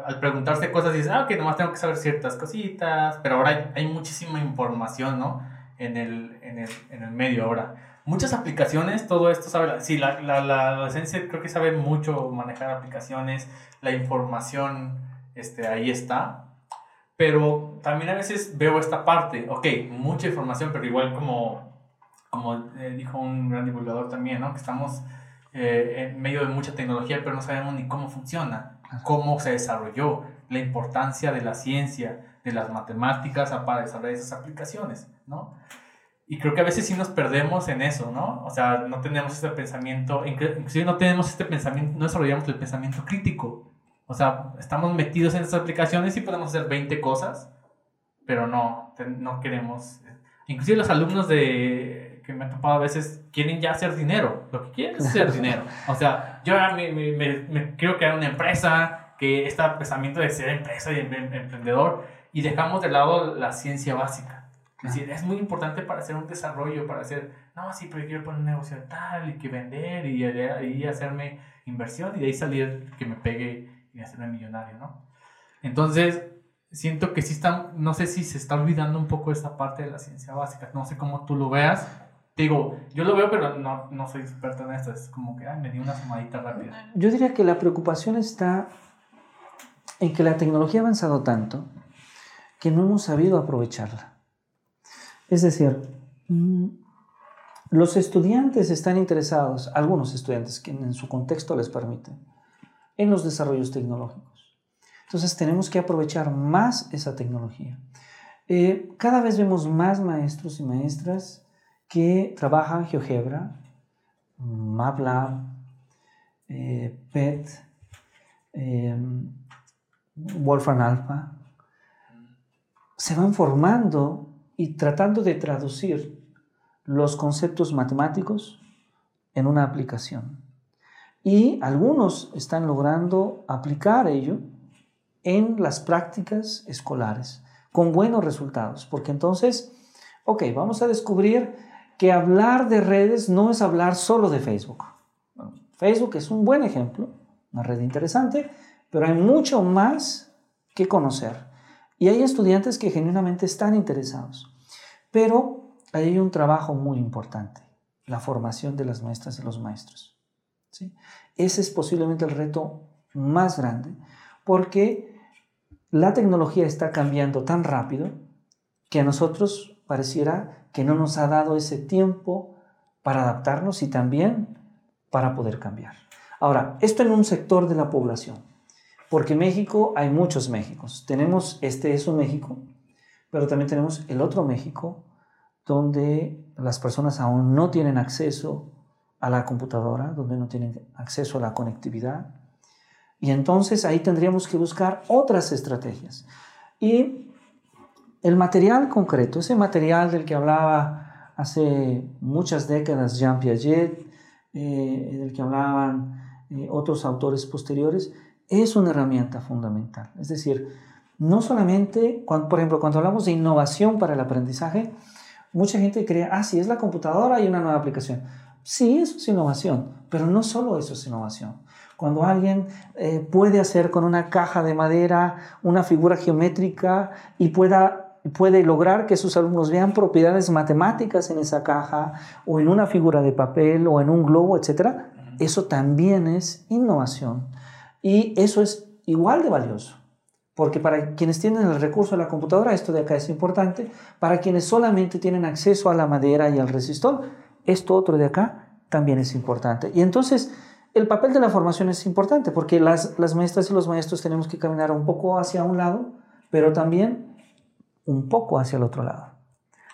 al preguntarse cosas dices, ah, ok, nomás tengo que saber ciertas cositas, pero ahora hay, muchísima información, ¿no? En el, en, el, en el medio ahora. Muchas aplicaciones, todo esto sabe, sí, la, la, la adolescencia creo que sabe mucho manejar aplicaciones, la información este, ahí está, pero también a veces veo esta parte, ok, mucha información, pero igual como, como eh, dijo un gran divulgador también, ¿no? Que estamos eh, en medio de mucha tecnología, pero no sabemos ni cómo funciona, cómo se desarrolló, la importancia de la ciencia, de las matemáticas para desarrollar esas aplicaciones, ¿no? Y creo que a veces sí nos perdemos en eso, ¿no? O sea, no tenemos este pensamiento, inclusive no tenemos este pensamiento, no desarrollamos el pensamiento crítico, o sea, estamos metidos en estas aplicaciones y podemos hacer 20 cosas, pero no, no queremos. Inclusive los alumnos de que me han topado a veces quieren ya hacer dinero. Lo que quieren es hacer dinero. O sea, yo me, me, me, quiero crear una empresa, que este pensamiento de ser empresa y em, em, emprendedor, y dejamos de lado la ciencia básica. Es decir, es muy importante para hacer un desarrollo, para hacer, no, sí, pero yo quiero poner un negocio de tal y que vender y, y hacerme inversión y de ahí salir que me pegue y hacerme millonario, ¿no? Entonces, siento que sí están, no sé si se está olvidando un poco esta parte de la ciencia básica, no sé cómo tú lo veas. Te digo, yo lo veo, pero no, no soy experto en esto, es como que ay, me di una sumadita rápida. Yo diría que la preocupación está en que la tecnología ha avanzado tanto que no hemos sabido aprovecharla. Es decir, mm, los estudiantes están interesados, algunos estudiantes que en su contexto les permiten, en los desarrollos tecnológicos. Entonces tenemos que aprovechar más esa tecnología. Eh, cada vez vemos más maestros y maestras que trabajan GeoGebra, MATLAB, eh, PET, eh, Wolfram Alpha, se van formando y tratando de traducir los conceptos matemáticos en una aplicación. Y algunos están logrando aplicar ello en las prácticas escolares con buenos resultados, porque entonces, ok, vamos a descubrir que hablar de redes no es hablar solo de Facebook. Facebook es un buen ejemplo, una red interesante, pero hay mucho más que conocer. Y hay estudiantes que genuinamente están interesados. Pero hay un trabajo muy importante, la formación de las maestras y los maestros. ¿sí? Ese es posiblemente el reto más grande, porque la tecnología está cambiando tan rápido que a nosotros pareciera que no nos ha dado ese tiempo para adaptarnos y también para poder cambiar. Ahora, esto en un sector de la población. Porque México, hay muchos Méxicos. Tenemos, este es un México, pero también tenemos el otro México, donde las personas aún no tienen acceso a la computadora, donde no tienen acceso a la conectividad. Y entonces ahí tendríamos que buscar otras estrategias. Y el material concreto, ese material del que hablaba hace muchas décadas Jean Piaget, eh, del que hablaban eh, otros autores posteriores, es una herramienta fundamental. Es decir, no solamente, cuando, por ejemplo, cuando hablamos de innovación para el aprendizaje, mucha gente cree, ah, sí, es la computadora y una nueva aplicación. Sí, eso es innovación, pero no solo eso es innovación. Cuando alguien eh, puede hacer con una caja de madera una figura geométrica y pueda, puede lograr que sus alumnos vean propiedades matemáticas en esa caja o en una figura de papel o en un globo, etc., eso también es innovación. Y eso es igual de valioso. Porque para quienes tienen el recurso de la computadora, esto de acá es importante. Para quienes solamente tienen acceso a la madera y al resistor, esto otro de acá también es importante. Y entonces, el papel de la formación es importante porque las, las maestras y los maestros tenemos que caminar un poco hacia un lado, pero también un poco hacia el otro lado.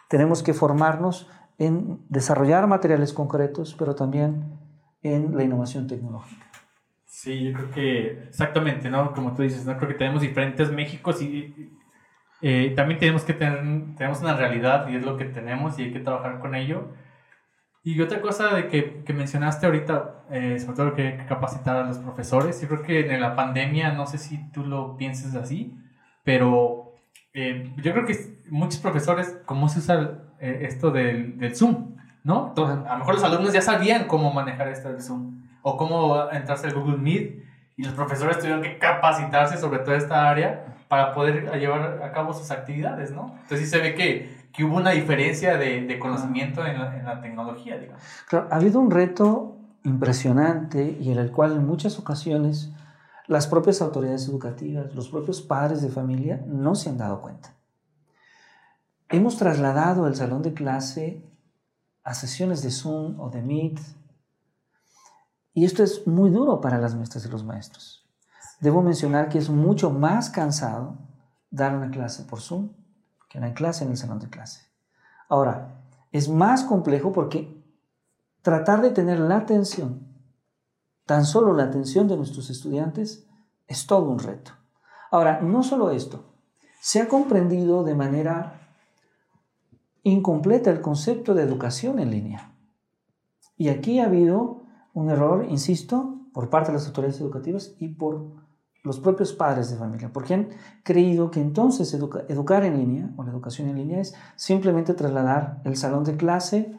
Tenemos que formarnos en desarrollar materiales concretos, pero también en la innovación tecnológica. Sí, yo creo que exactamente, ¿no? Como tú dices, ¿no? Creo que tenemos diferentes Méxicos y eh, también tenemos que tener, tenemos una realidad y es lo que tenemos y hay que trabajar con ello. Y otra cosa de que, que mencionaste ahorita, eh, sobre todo que hay que capacitar a los profesores, yo creo que en la pandemia, no sé si tú lo pienses así, pero eh, yo creo que muchos profesores, ¿cómo se usa esto del, del Zoom? ¿No? Entonces, a lo mejor los alumnos ya sabían cómo manejar esto del Zoom o cómo entrarse al Google Meet y los profesores tuvieron que capacitarse sobre toda esta área para poder llevar a cabo sus actividades, ¿no? Entonces sí se ve que, que hubo una diferencia de, de conocimiento en la, en la, tecnología, digamos. Claro, ha habido un reto impresionante y en el cual en muchas ocasiones las propias autoridades educativas, los propios padres de familia no se han dado cuenta. Hemos trasladado el salón de clase a sesiones de Zoom o de Meet y esto es muy duro para las maestras y los maestros. Debo mencionar que es mucho más cansado dar una clase por Zoom que una clase en el salón de clase. Ahora, es más complejo porque tratar de tener la atención, tan solo la atención de nuestros estudiantes, es todo un reto. Ahora, no solo esto, se ha comprendido de manera incompleta el concepto de educación en línea. Y aquí ha habido un error, insisto, por parte de las autoridades educativas y por los propios padres de familia, porque han creído que entonces educar en línea o la educación en línea es simplemente trasladar el salón de clase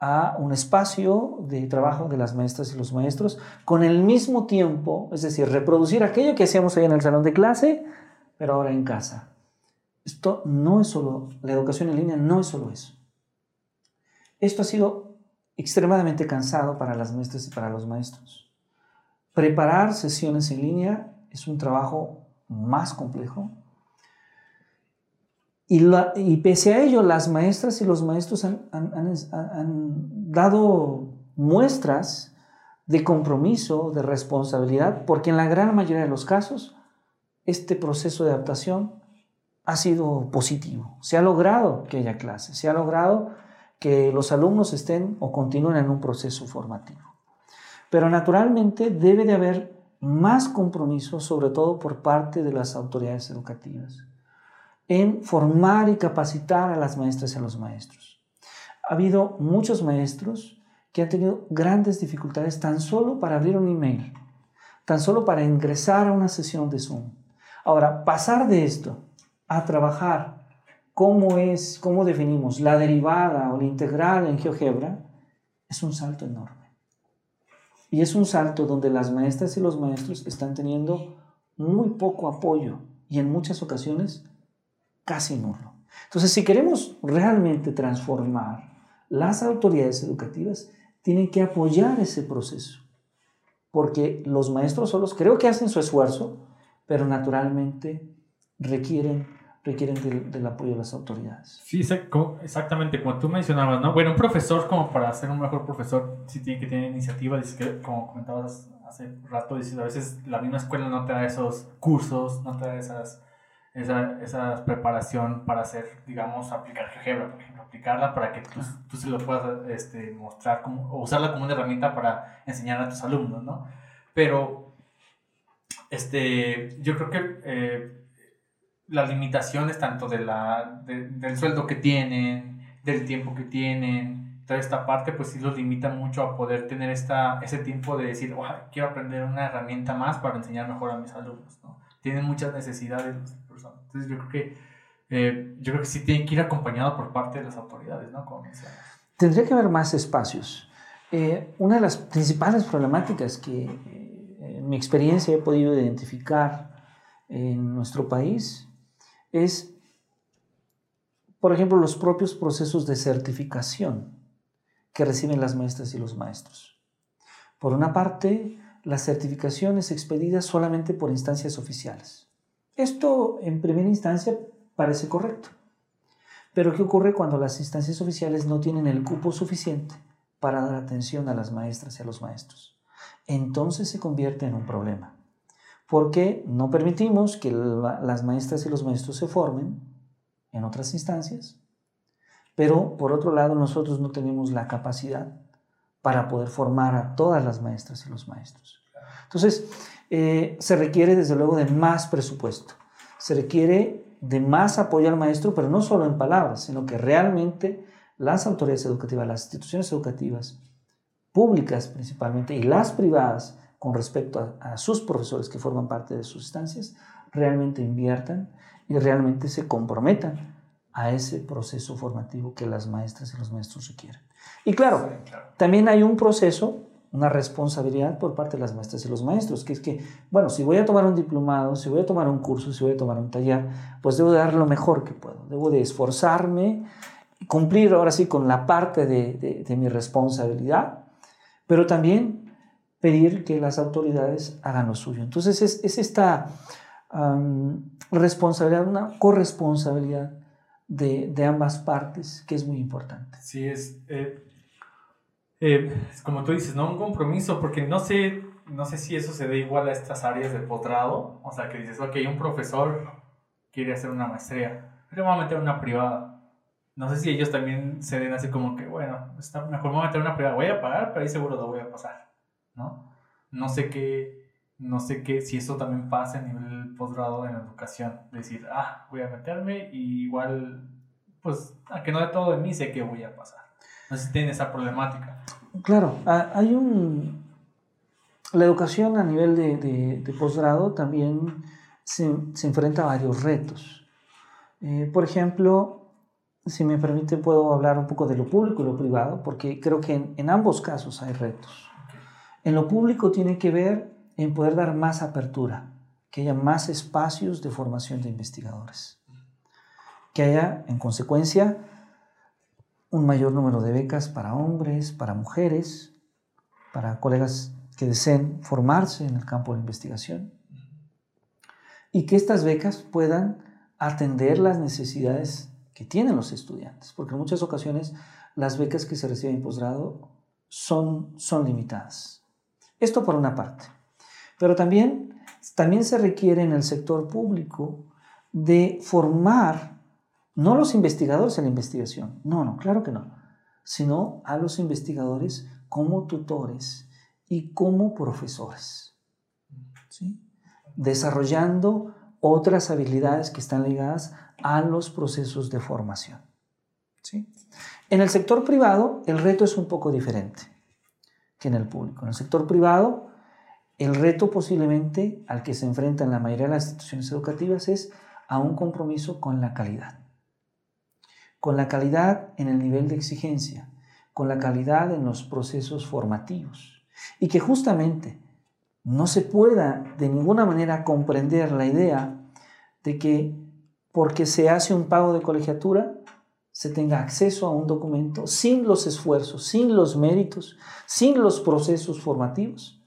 a un espacio de trabajo de las maestras y los maestros con el mismo tiempo, es decir, reproducir aquello que hacíamos ahí en el salón de clase, pero ahora en casa. Esto no es solo, la educación en línea no es solo eso. Esto ha sido extremadamente cansado para las maestras y para los maestros. Preparar sesiones en línea es un trabajo más complejo. Y, pese a ello, las maestras y los maestros han, han dado muestras de compromiso, de responsabilidad, porque en la gran mayoría de los casos este proceso de adaptación ha sido positivo. Se ha logrado que haya clases, se ha logrado que los alumnos estén o continúen en un proceso formativo. Pero naturalmente debe de haber más compromiso, sobre todo por parte de las autoridades educativas, en formar y capacitar a las maestras y a los maestros. Ha habido muchos maestros que han tenido grandes dificultades tan solo para abrir un email, tan solo para ingresar a una sesión de Zoom. Ahora, pasar de esto a trabajar cómo es, cómo definimos la derivada o la integral en GeoGebra, es un salto enorme. Y es un salto donde las maestras y los maestros están teniendo muy poco apoyo y en muchas ocasiones casi nulo. Entonces, si queremos realmente transformar, las autoridades educativas tienen que apoyar ese proceso, porque los maestros solos creo que hacen su esfuerzo, pero naturalmente requieren requieren del, apoyo de las autoridades. Sí, exactamente, como tú mencionabas, ¿no? Bueno, un profesor, como para ser un mejor profesor, sí tiene que tener iniciativa, dice que, como comentabas hace rato, dices, a veces la misma escuela no te da esos cursos, no te da esas, esa, esa preparación para hacer, digamos, aplicar GeoGebra, por ejemplo, aplicarla para que tú, tú se lo puedas este, mostrar como, o usarla como una herramienta para enseñar a tus alumnos, ¿no? Pero, este, yo creo que... Eh, las limitaciones tanto de la, del sueldo que tienen, del tiempo que tienen, toda esta parte, pues sí los limita mucho a poder tener esta, ese tiempo de decir, quiero aprender una herramienta más para enseñar mejor a mis alumnos, ¿no? Tienen muchas necesidades las personas. Entonces yo creo que, eh, yo creo que sí tienen que ir acompañado por parte de las autoridades, ¿no? Como Tendría que haber más espacios. Eh, una de las principales problemáticas que eh, en mi experiencia he podido identificar en nuestro país es, por ejemplo, los propios procesos de certificación que reciben las maestras y los maestros. Por una parte, la certificación es expedida solamente por instancias oficiales. Esto, en primera instancia, parece correcto. Pero ¿qué ocurre cuando las instancias oficiales no tienen el cupo suficiente para dar atención a las maestras y a los maestros? Entonces se convierte en un problema porque no permitimos que las maestras y los maestros se formen en otras instancias, pero por otro lado nosotros no tenemos la capacidad para poder formar a todas las maestras y los maestros. Entonces, eh, se requiere desde luego de más presupuesto, se requiere de más apoyo al maestro, pero no solo en palabras, sino que realmente las autoridades educativas, las instituciones educativas, públicas principalmente, y las privadas, con respecto a, sus profesores que forman parte de sus estancias, realmente inviertan y realmente se comprometan a ese proceso formativo que las maestras y los maestros requieren. Y claro, también hay un proceso, una responsabilidad por parte de las maestras y los maestros, que es que, bueno, si voy a tomar un diplomado, si voy a tomar un curso, si voy a tomar un taller, pues debo dar lo mejor que puedo, debo de esforzarme, cumplir ahora sí con la parte de, de mi responsabilidad, pero también pedir que las autoridades hagan lo suyo. Entonces es, esta responsabilidad, una corresponsabilidad de, ambas partes que es muy importante. Sí, es, eh, eh, como tú dices, ¿no? Un compromiso, porque no sé, no sé si eso se da igual a estas áreas de posgrado, o sea, que dices, ok, un profesor quiere hacer una maestría, pero va a meter una privada. No sé si ellos también se den así como que, bueno, está, mejor me voy a meter una privada, voy a pagar, pero ahí seguro lo voy a pasar. ¿No? No sé qué, no sé qué, si eso también pasa a nivel posgrado en educación, decir, ah, voy a meterme y igual, pues, a que no de todo de mí sé que voy a pasar. No sé si tiene esa problemática. Claro, hay un... La educación a nivel de, de, posgrado también se, se, enfrenta a varios retos. Eh, por ejemplo, si me permite, puedo hablar un poco de lo público y lo privado, porque creo que en ambos casos hay retos. En lo público tiene que ver en poder dar más apertura, que haya más espacios de formación de investigadores, que haya, en consecuencia, un mayor número de becas para hombres, para mujeres, para colegas que deseen formarse en el campo de investigación, y que estas becas puedan atender las necesidades que tienen los estudiantes, porque en muchas ocasiones las becas que se reciben en posgrado son, son limitadas. Esto por una parte. Pero también también se requiere en el sector público de formar no los investigadores en la investigación, no, no, claro que no, sino a los investigadores como tutores y como profesores, ¿sí? desarrollando otras habilidades que están ligadas a los procesos de formación. ¿sí? En el sector privado el reto es un poco diferente en el público. En el sector privado el reto posiblemente al que se enfrentan la mayoría de las instituciones educativas es a un compromiso con la calidad. Con la calidad en el nivel de exigencia, con la calidad en los procesos formativos. Y que justamente no se pueda de ninguna manera comprender la idea de que porque se hace un pago de colegiatura, se tenga acceso a un documento sin los esfuerzos, sin los méritos, sin los procesos formativos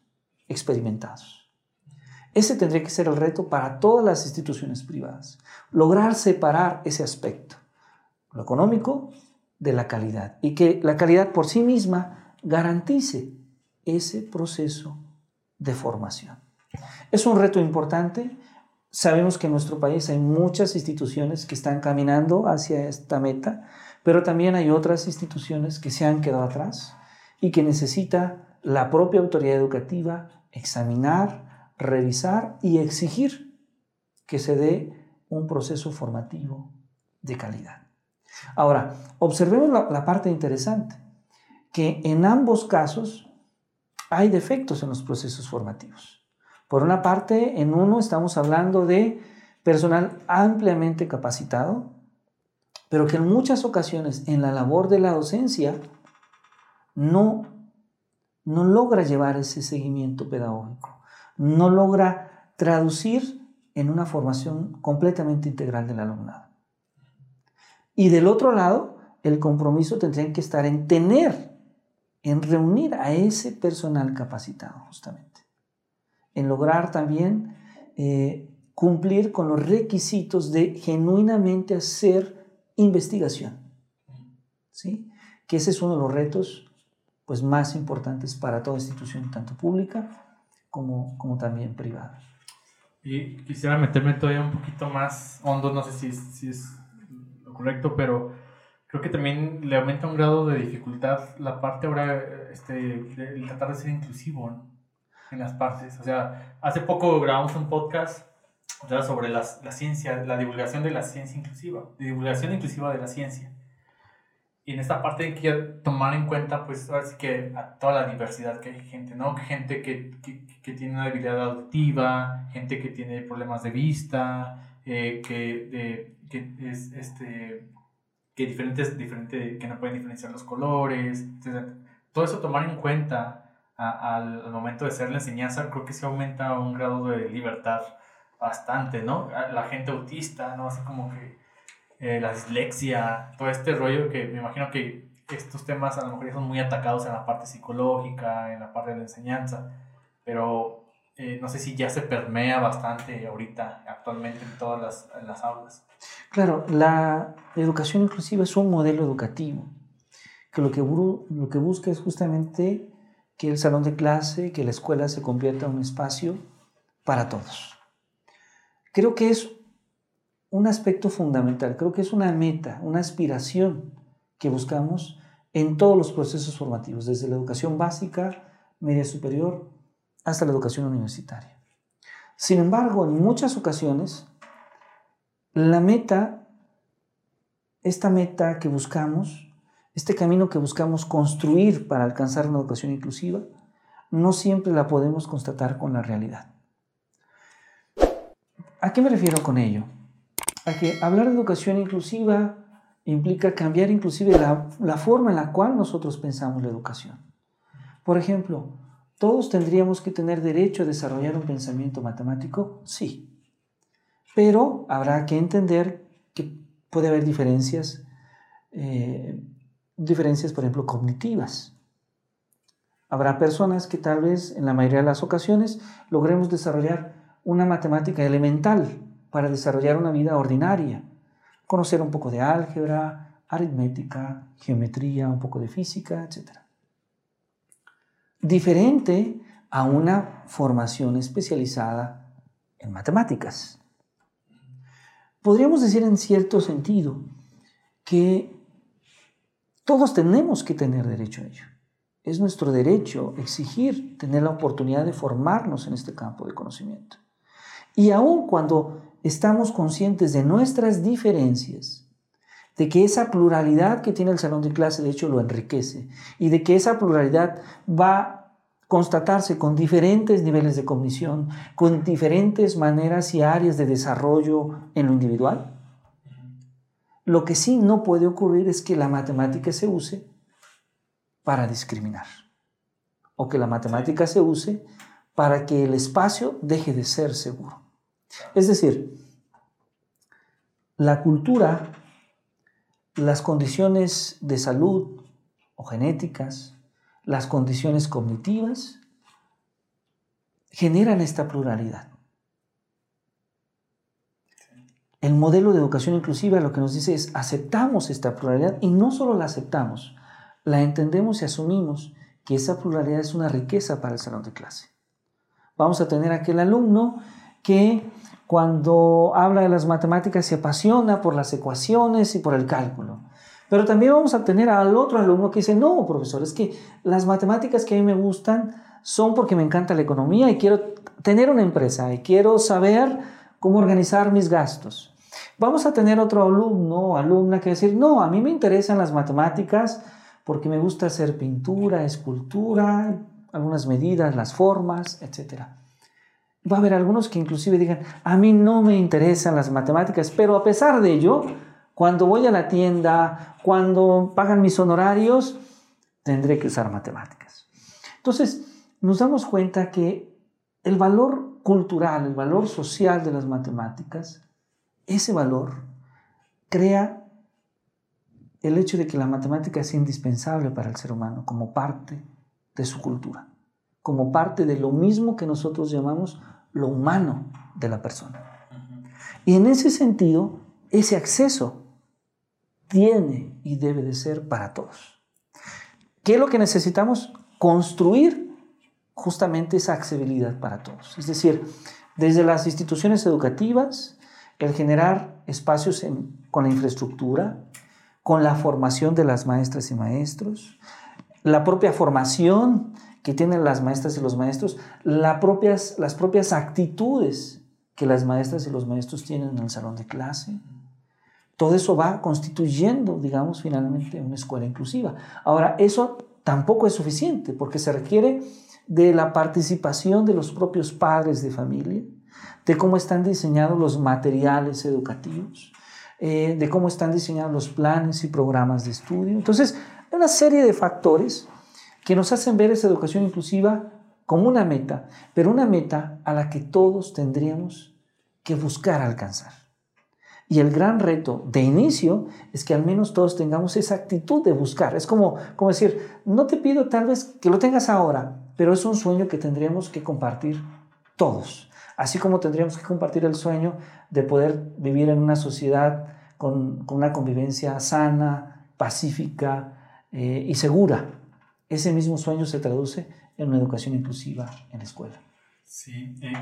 experimentados. Ese tendría que ser el reto para todas las instituciones privadas, lograr separar ese aspecto, lo económico de la calidad, y que la calidad por sí misma garantice ese proceso de formación. Es un reto importante Sabemos que en nuestro país hay muchas instituciones que están caminando hacia esta meta, pero también hay otras instituciones que se han quedado atrás y que necesita la propia autoridad educativa examinar, revisar y exigir que se dé un proceso formativo de calidad. Ahora, observemos la, la parte interesante, que en ambos casos hay defectos en los procesos formativos. Por una parte, en uno estamos hablando de personal ampliamente capacitado, pero que en muchas ocasiones en la labor de la docencia no, no logra llevar ese seguimiento pedagógico, no logra traducir en una formación completamente integral del alumnado. Y del otro lado, el compromiso tendría que estar en tener, en reunir a ese personal capacitado, justamente en lograr también eh, cumplir con los requisitos de genuinamente hacer investigación. ¿sí? Que ese es uno de los retos pues, más importantes para toda institución, tanto pública como, como también privada. Y quisiera meterme todavía un poquito más hondo, no sé si, si es lo correcto, pero creo que también le aumenta un grado de dificultad la parte ahora este, de tratar de ser inclusivo. ¿no? en las partes. O sea, hace poco grabamos un podcast sobre la, la ciencia, la divulgación de la ciencia inclusiva, divulgación inclusiva de la ciencia. Y en esta parte hay que tomar en cuenta, pues, ahora sí que a toda la diversidad que hay gente, ¿no? Gente que, que, que tiene una debilidad auditiva, gente que tiene problemas de vista, eh, que, de, que es, este, que diferentes, diferente, que no pueden diferenciar los colores, etc. Todo eso tomar en cuenta al, momento de hacer la enseñanza, creo que se aumenta un grado de libertad bastante, ¿no? La gente autista, ¿no? Así como que eh, la dislexia, todo este rollo que me imagino que estos temas a lo mejor son muy atacados en la parte psicológica, en la parte de la enseñanza, pero eh, no sé si ya se permea bastante ahorita, actualmente en todas las, en las aulas. Claro, la educación inclusiva es un modelo educativo que lo que, lo que busca es justamente que el salón de clase, que la escuela se convierta en un espacio para todos. Creo que es un aspecto fundamental, creo que es una meta, una aspiración que buscamos en todos los procesos formativos, desde la educación básica, media superior, hasta la educación universitaria. Sin embargo, en muchas ocasiones, la meta, esta meta que buscamos, este camino que buscamos construir para alcanzar una educación inclusiva, no siempre la podemos constatar con la realidad. ¿A qué me refiero con ello? A que hablar de educación inclusiva implica cambiar inclusive la, la forma en la cual nosotros pensamos la educación. Por ejemplo, ¿todos tendríamos que tener derecho a desarrollar un pensamiento matemático? Sí. Pero habrá que entender que puede haber diferencias eh, diferencias, por ejemplo, cognitivas. Habrá personas que tal vez en la mayoría de las ocasiones logremos desarrollar una matemática elemental para desarrollar una vida ordinaria, conocer un poco de álgebra, aritmética, geometría, un poco de física, etc. Diferente a una formación especializada en matemáticas. Podríamos decir en cierto sentido que todos tenemos que tener derecho a ello. Es nuestro derecho exigir tener la oportunidad de formarnos en este campo de conocimiento. Y aun cuando estamos conscientes de nuestras diferencias, de que esa pluralidad que tiene el salón de clase de hecho lo enriquece y de que esa pluralidad va a constatarse con diferentes niveles de cognición, con diferentes maneras y áreas de desarrollo en lo individual. Lo que sí no puede ocurrir es que la matemática se use para discriminar o que la matemática se use para que el espacio deje de ser seguro. Es decir, la cultura las condiciones de salud o genéticas, las condiciones cognitivas, generan esta pluralidad. El modelo de educación inclusiva lo que nos dice es aceptamos esta pluralidad y no solo la aceptamos, la entendemos y asumimos que esa pluralidad es una riqueza para el salón de clase. Vamos a tener aquel alumno que cuando habla de las matemáticas se apasiona por las ecuaciones y por el cálculo. Pero también vamos a tener al otro alumno que dice, no, profesor, es que las matemáticas que a mí me gustan son porque me encanta la economía y quiero tener una empresa y quiero saber cómo organizar mis gastos. Vamos a tener otro alumno o alumna que decir, no, a mí me interesan las matemáticas porque me gusta hacer pintura, escultura, algunas medidas, las formas, etcétera. Va a haber algunos que inclusive digan, a mí no me interesan las matemáticas, pero a pesar de ello, cuando voy a la tienda, cuando pagan mis honorarios, tendré que usar matemáticas. Entonces, nos damos cuenta que el valor cultural, el valor social de las matemáticas, ese valor crea el hecho de que la matemática es indispensable para el ser humano como parte de su cultura como parte de lo mismo que nosotros llamamos lo humano de la persona. Y en ese sentido, ese acceso tiene y debe de ser para todos. ¿Qué es lo que necesitamos? Construir justamente esa accesibilidad para todos. Es decir, desde las instituciones educativas, el generar espacios con la infraestructura, con la formación de las maestras y maestros, la propia formación que tienen las maestras y los maestros, las propias actitudes que las maestras y los maestros tienen en el salón de clase. Todo eso va constituyendo, digamos, finalmente una escuela inclusiva. Ahora, eso tampoco es suficiente porque se requiere de la participación de los propios padres de familia, de cómo están diseñados los materiales educativos, eh, de cómo están diseñados los planes y programas de estudio. Entonces, una serie de factores que nos hacen ver esa educación inclusiva como una meta, pero una meta a la que todos tendríamos que buscar alcanzar. Y el gran reto de inicio es que al menos todos tengamos esa actitud de buscar. Es como, como decir, no te pido tal vez que lo tengas ahora, pero es un sueño que tendríamos que compartir todos. Así como tendríamos que compartir el sueño de poder vivir en una sociedad con, una convivencia sana, pacífica eh, y segura ese mismo sueño se traduce en una educación inclusiva en la escuela. Sí, eh,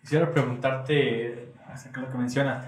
quisiera preguntarte acerca de lo que mencionas.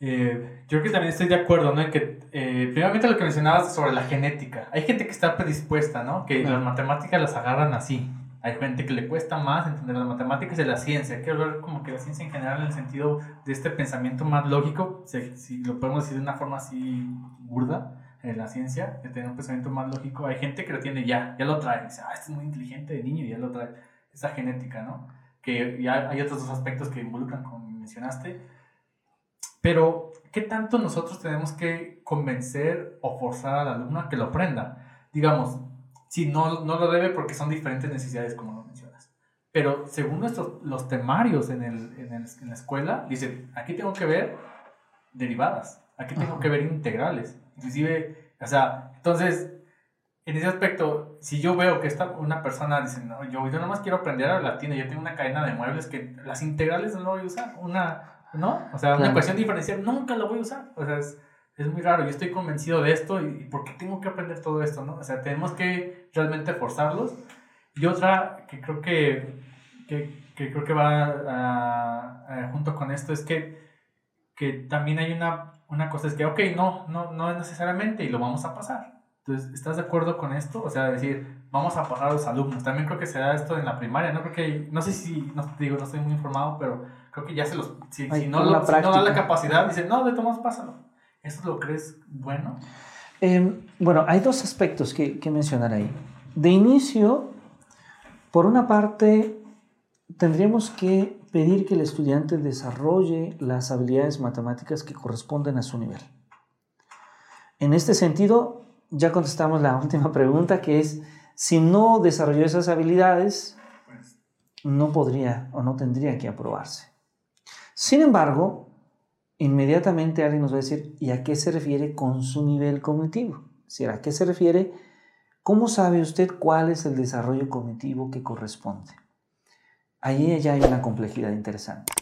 Eh, yo creo que también estoy de acuerdo, ¿no? En que, eh, primeramente lo que mencionabas sobre la genética. Hay gente que está predispuesta, ¿no? Que las matemáticas las agarran así. Hay gente que le cuesta más entender las matemáticas y la ciencia. Quiero ver como que la ciencia en general en el sentido de este pensamiento más lógico, si, si lo podemos decir de una forma así burda en la ciencia, de tener un pensamiento más lógico. Hay gente que lo tiene ya, ya lo trae. Dice, ah, este es muy inteligente de niño y ya lo trae. Esa genética, ¿no? Que ya hay otros dos aspectos que involucran, como mencionaste. Pero, ¿qué tanto nosotros tenemos que convencer o forzar al alumno a que lo aprenda? Digamos, si no, no lo debe porque son diferentes necesidades, como lo mencionas. Pero según nuestros, los temarios en, el, en, el, en la escuela, dice, aquí tengo que ver derivadas, aquí tengo que ver integrales, Inclusive, o sea, entonces, en ese aspecto, si yo veo que esta, una persona dice, no, yo, yo nomás quiero aprender a latín, yo tengo una cadena de muebles que las integrales no voy a usar, una, ¿no? O sea, una ecuación diferencial nunca la voy a usar, o sea, es, es muy raro, yo estoy convencido de esto y, ¿por qué tengo que aprender todo esto, no? O sea, tenemos que realmente forzarlos. Y otra que creo que, que, que creo que va junto con esto es que, que también hay una, una cosa, es que, ok, no, no, no es necesariamente y lo vamos a pasar. Entonces, ¿estás de acuerdo con esto? O sea, decir, vamos a pasar a los alumnos. También creo que se da esto en la primaria, ¿no? Creo que, no sé si, no digo, no estoy muy informado, pero creo que ya se los, si, si no, si no da la capacidad, dicen, no, de tomas, pásalo. ¿Esto lo crees bueno? Em, bueno, hay dos aspectos que, que mencionar ahí. De inicio, por una parte, tendríamos que pedir que el estudiante desarrolle las habilidades matemáticas que corresponden a su nivel. En este sentido, ya contestamos la última pregunta, que es, si no desarrolló esas habilidades, no podría o no tendría que aprobarse. Sin embargo, inmediatamente alguien nos va a decir, ¿y a qué se refiere con su nivel cognitivo? Es ¿a qué se refiere? ¿Cómo sabe usted cuál es el desarrollo cognitivo que corresponde? Ahí ya hay una complejidad interesante.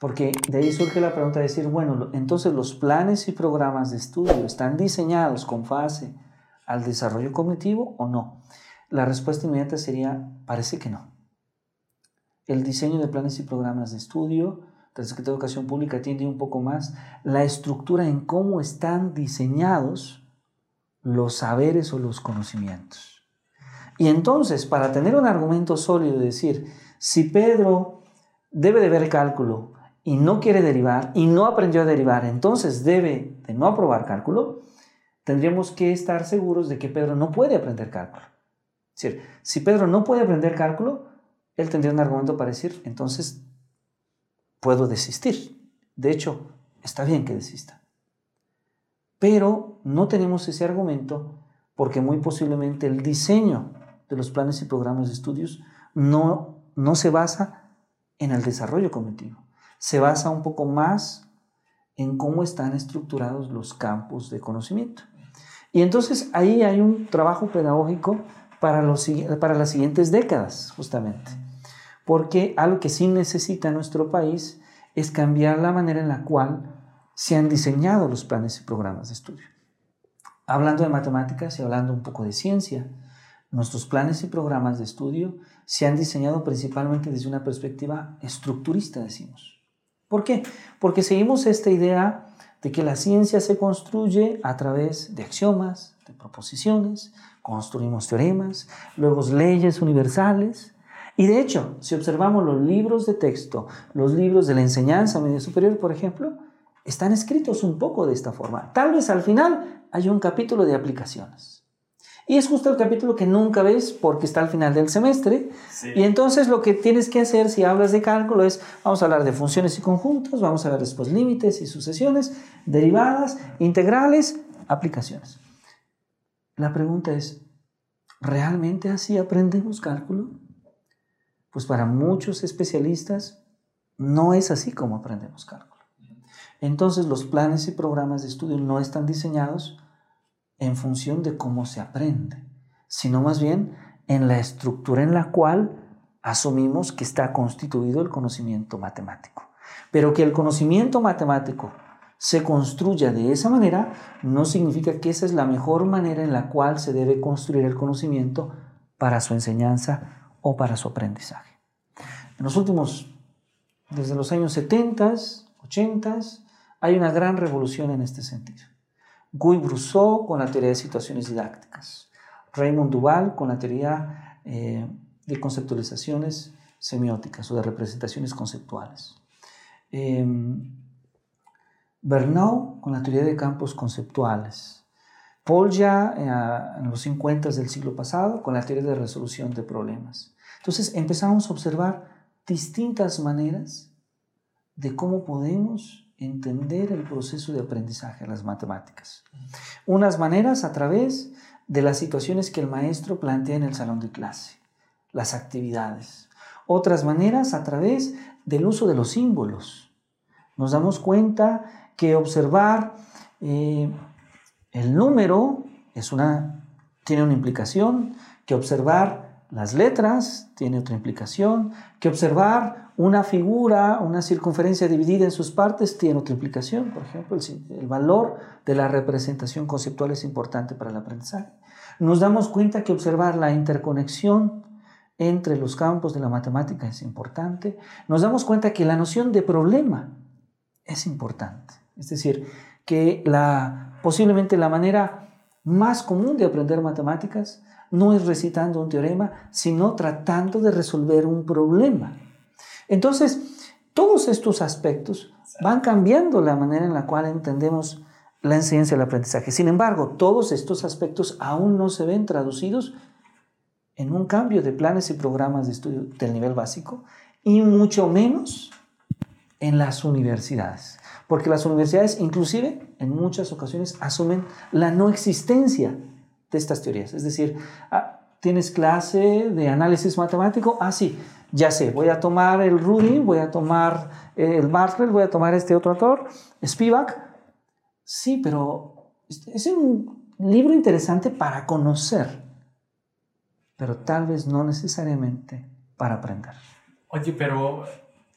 Porque de ahí surge la pregunta de decir, bueno, entonces los planes y programas de estudio están diseñados con fase al desarrollo cognitivo o no. La respuesta inmediata sería, parece que no. El diseño de planes y programas de estudio la Secretaría de Educación Pública tiende un poco más la estructura en cómo están diseñados los saberes o los conocimientos. Y entonces, para tener un argumento sólido de decir, si Pedro debe de ver cálculo y no quiere derivar y no aprendió a derivar, entonces debe de no aprobar cálculo, tendríamos que estar seguros de que Pedro no puede aprender cálculo. Es decir, si Pedro no puede aprender cálculo, él tendría un argumento para decir, entonces puedo desistir. De hecho, está bien que desista. Pero no tenemos ese argumento porque muy posiblemente el diseño de los planes y programas de estudios no, no se basa en el desarrollo cognitivo. Se basa un poco más en cómo están estructurados los campos de conocimiento. Y entonces ahí hay un trabajo pedagógico para, los, para las siguientes décadas, justamente porque algo que sí necesita nuestro país es cambiar la manera en la cual se han diseñado los planes y programas de estudio. Hablando de matemáticas y hablando un poco de ciencia, nuestros planes y programas de estudio se han diseñado principalmente desde una perspectiva estructurista, decimos. ¿Por qué? Porque seguimos esta idea de que la ciencia se construye a través de axiomas, de proposiciones, construimos teoremas, luego leyes universales, y de hecho, si observamos los libros de texto, los libros de la enseñanza media superior, por ejemplo, están escritos un poco de esta forma. Tal vez al final hay un capítulo de aplicaciones. Y es justo el capítulo que nunca ves porque está al final del semestre. Y entonces lo que tienes que hacer si hablas de cálculo es, vamos a hablar de funciones y conjuntos, vamos a ver después límites y sucesiones, derivadas, integrales, aplicaciones. La pregunta es, ¿realmente así aprendemos cálculo? Pues para muchos especialistas no es así como aprendemos cálculo. Entonces los planes y programas de estudio no están diseñados en función de cómo se aprende, sino más bien en la estructura en la cual asumimos que está constituido el conocimiento matemático. Pero que el conocimiento matemático se construya de esa manera no significa que esa es la mejor manera en la cual se debe construir el conocimiento para su enseñanza o para su aprendizaje. En los últimos, desde los años 70, 80, hay una gran revolución en este sentido. Guy Brousseau con la teoría de situaciones didácticas, Raymond Duval con la teoría eh, de conceptualizaciones semióticas o de representaciones conceptuales. Eh, con la teoría de campos conceptuales. Paul ya eh, en los 50 del siglo pasado con la teoría de resolución de problemas. Entonces empezamos a observar distintas maneras de cómo podemos entender el proceso de aprendizaje de las matemáticas. Unas maneras a través de las situaciones que el maestro plantea en el salón de clase, las actividades. Otras maneras a través del uso de los símbolos. Nos damos cuenta que observar eh, el número es una, tiene una implicación, que observar las letras tiene otra implicación, que observar una figura, una circunferencia dividida en sus partes tiene otra implicación. Por ejemplo, el, valor de la representación conceptual es importante para el aprendizaje. Nos damos cuenta que observar la interconexión entre los campos de la matemática es importante, nos damos cuenta que la noción de problema es importante. Es decir, que la, posiblemente la manera más común de aprender matemáticas no es recitando un teorema, sino tratando de resolver un problema. Entonces, todos estos aspectos van cambiando la manera en la cual entendemos la enseñanza y el aprendizaje. Sin embargo, todos estos aspectos aún no se ven traducidos en un cambio de planes y programas de estudio del nivel básico y mucho menos en las universidades. Porque las universidades inclusive en muchas ocasiones asumen la no existencia de estas teorías. Es decir, ah, tienes clase de análisis matemático, ah sí, ya sé, voy a tomar el Rudy, voy a tomar eh, el Bartlett, voy a tomar este otro autor, Spivak. Sí, pero es un libro interesante para conocer pero tal vez no necesariamente para aprender. Oye, pero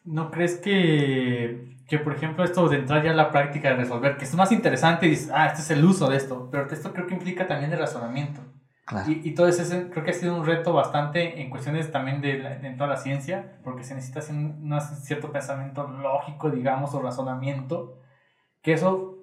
¿no crees que, que, por ejemplo, esto de entrar ya a la práctica de resolver, que es más interesante y dices, ah, este es el uso de esto, pero esto creo que implica también el razonamiento. Claro. Y, y, todo eso creo que ha sido un reto bastante en cuestiones también de, de toda la ciencia, porque se necesita un, un cierto pensamiento lógico, digamos, o razonamiento, que eso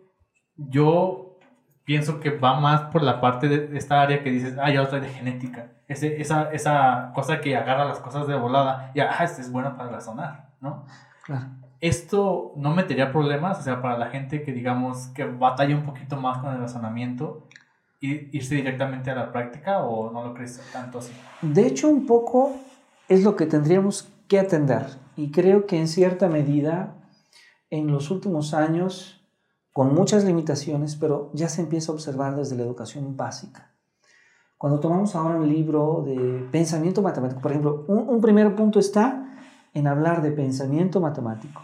yo pienso que va más por la parte de esta área que dices, ah, yo soy de genética. Ese, esa, esa cosa que agarra las cosas de volada y, ah, este es bueno para razonar, ¿no? Claro. Esto no metería problemas, o sea, para la gente que, digamos, que batalla un poquito más con el razonamiento, irse directamente a la práctica o no lo crees tanto así? De hecho, un poco es lo que tendríamos que atender. Y creo que en cierta medida, en los últimos años, con muchas limitaciones, pero ya se empieza a observar desde la educación básica. Cuando tomamos ahora un libro de pensamiento matemático, por ejemplo, un, primer punto está en hablar de pensamiento matemático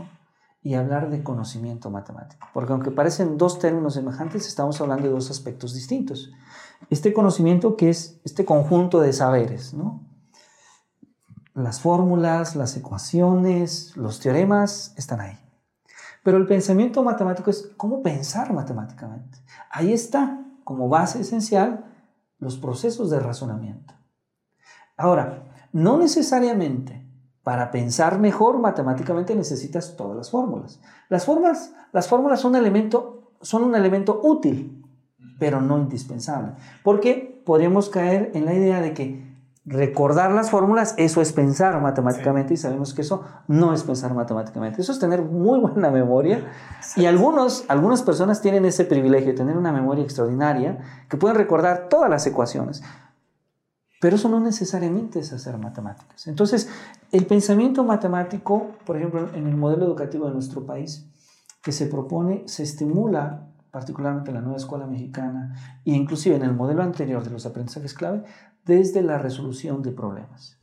y hablar de conocimiento matemático, porque aunque parecen dos términos semejantes, estamos hablando de dos aspectos distintos. Este conocimiento que es este conjunto de saberes, ¿no? Las fórmulas, las ecuaciones, los teoremas están ahí. Pero el pensamiento matemático es cómo pensar matemáticamente. Ahí está, como base esencial, los procesos de razonamiento. Ahora, no necesariamente para pensar mejor matemáticamente necesitas todas las fórmulas. Las fórmulas, las fórmulas son, elemento, son un elemento útil, pero no indispensable. Porque podríamos caer en la idea de que recordar las fórmulas, eso es pensar matemáticamente y sabemos que eso no es pensar matemáticamente. Eso es tener muy buena memoria y algunos, algunas personas tienen ese privilegio de tener una memoria extraordinaria que pueden recordar todas las ecuaciones. Pero eso no necesariamente es hacer matemáticas. Entonces, el pensamiento matemático, por ejemplo, en el modelo educativo de nuestro país, que se propone, se estimula particularmente en la nueva escuela mexicana e inclusive en el modelo anterior de los aprendizajes clave, desde la resolución de problemas.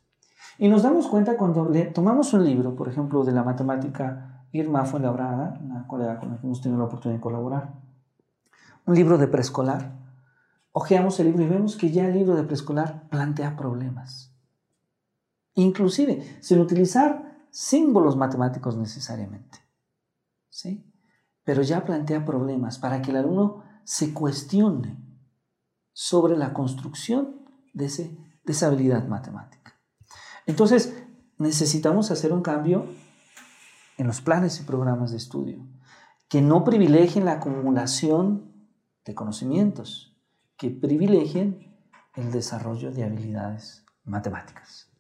Y nos damos cuenta cuando tomamos un libro, por ejemplo, de la matemática Irma Fuenlabrada, una colega con la que hemos tenido la oportunidad de colaborar, un libro de preescolar, ojeamos el libro y vemos que ya el libro de preescolar plantea problemas. Inclusive, sin utilizar símbolos matemáticos necesariamente. ¿Sí? Pero ya plantea problemas para que el alumno se cuestione sobre la construcción de, ese, de esa habilidad matemática. Entonces, necesitamos hacer un cambio en los planes y programas de estudio, que no privilegien la acumulación de conocimientos, que privilegien el desarrollo de habilidades matemáticas.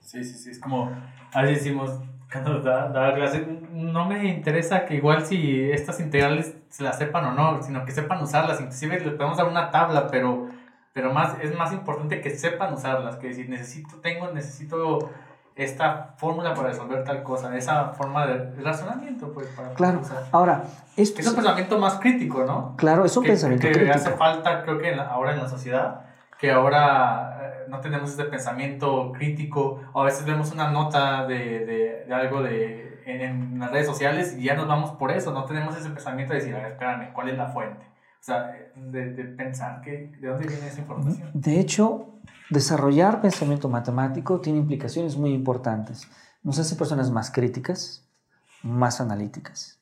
Sí, sí, sí, es como, a veces decimos, cuando da, clase, no me interesa que igual si estas integrales se las sepan o no, sino que sepan usarlas, inclusive les podemos dar una tabla, pero pero más, es más importante que sepan usarlas, que si necesito, tengo, necesito esta fórmula para resolver tal cosa, esa forma de razonamiento, pues, para Claro, ahora, esto es un pensamiento más crítico, ¿no? Claro, es un pensamiento que crítico. hace falta, creo que ahora en la sociedad, que ahora eh, no tenemos este pensamiento crítico, o a veces vemos una nota de, de, de algo de, en, en, las redes sociales y ya nos vamos por eso, no tenemos ese pensamiento de decir, a ver, espérame, ¿cuál es la fuente? O sea, de, pensar que, de dónde viene esa información. De hecho, desarrollar pensamiento matemático tiene implicaciones muy importantes. Nos hace personas más críticas, más analíticas.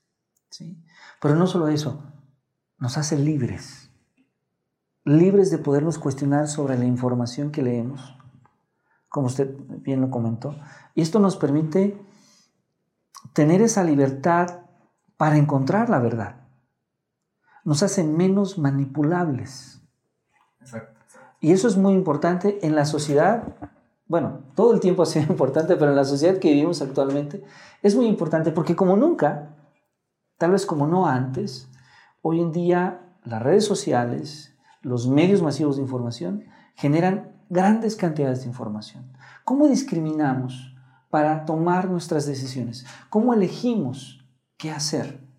¿sí? Pero no solo eso, nos hace libres. Libres de podernos cuestionar sobre la información que leemos, como usted bien lo comentó. Y esto nos permite tener esa libertad para encontrar la verdad. Nos hace menos manipulables. Y eso es muy importante en la sociedad. Bueno, todo el tiempo ha sido importante, pero en la sociedad que vivimos actualmente es muy importante porque como nunca, tal vez como no antes, hoy en día las redes sociales, los medios masivos de información generan grandes cantidades de información. ¿Cómo discriminamos para tomar nuestras decisiones? ¿Cómo elegimos qué hacer?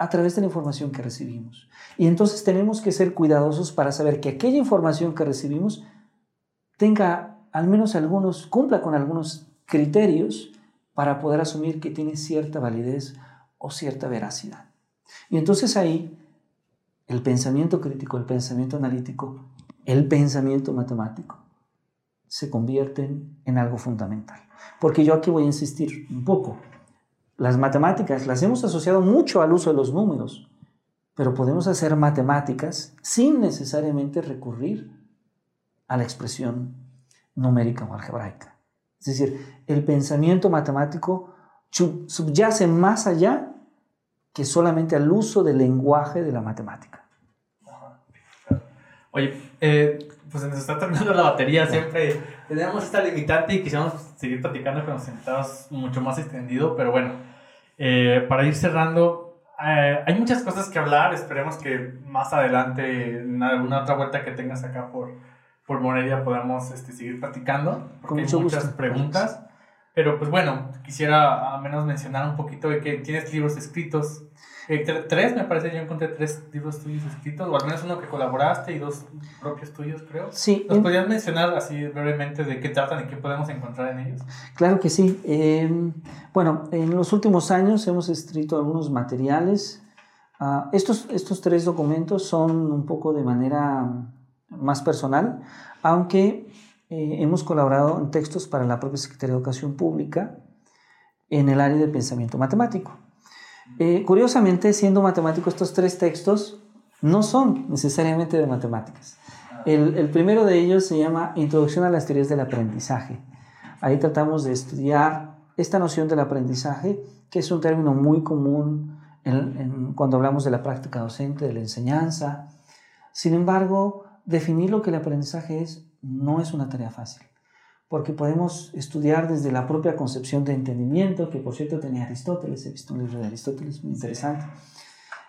A través de la información que recibimos. Y entonces tenemos que ser cuidadosos para saber que aquella información que recibimos tenga al menos algunos, cumpla con algunos criterios para poder asumir que tiene cierta validez o cierta veracidad. Y entonces ahí el pensamiento crítico, el pensamiento analítico, el pensamiento matemático se convierten en algo fundamental. Porque yo aquí voy a insistir un poco. Las matemáticas las hemos asociado mucho al uso de los números, pero podemos hacer matemáticas sin necesariamente recurrir a la expresión numérica o algebraica. Es decir, el pensamiento matemático subyace más allá que solamente al uso del lenguaje de la matemática. Oye, eh, pues nos está terminando la batería, siempre tenemos esta limitante y quisiéramos seguir platicando con los sentados mucho más extendido, pero bueno, eh, para ir cerrando, eh, hay muchas cosas que hablar, esperemos que más adelante, en alguna otra vuelta que tengas acá por, por Morelia, podamos este, seguir platicando, porque hay muchas preguntas. Pero pues bueno, quisiera al menos mencionar un poquito de que tienes libros escritos eh, tres, me parece, yo encontré tres libros tuyos escritos, o al menos uno que colaboraste y dos propios tuyos, creo. Sí. ¿Nos podrías mencionar así brevemente de qué tratan y qué podemos encontrar en ellos? Claro que sí. Em, bueno, en los últimos años hemos escrito algunos materiales. Ah, estos, estos tres documentos son un poco de manera más personal, aunque eh, hemos colaborado en textos para la propia Secretaría de Educación Pública en el área de pensamiento matemático. Eh, curiosamente, siendo matemático, estos tres textos no son necesariamente de matemáticas. El, primero de ellos se llama Introducción a las teorías del aprendizaje. Ahí tratamos de estudiar esta noción del aprendizaje, que es un término muy común cuando hablamos de la práctica docente, de la enseñanza. Sin embargo, definir lo que el aprendizaje es no es una tarea fácil porque podemos estudiar desde la propia concepción de entendimiento, que por cierto tenía Aristóteles, he visto un libro de Aristóteles muy interesante,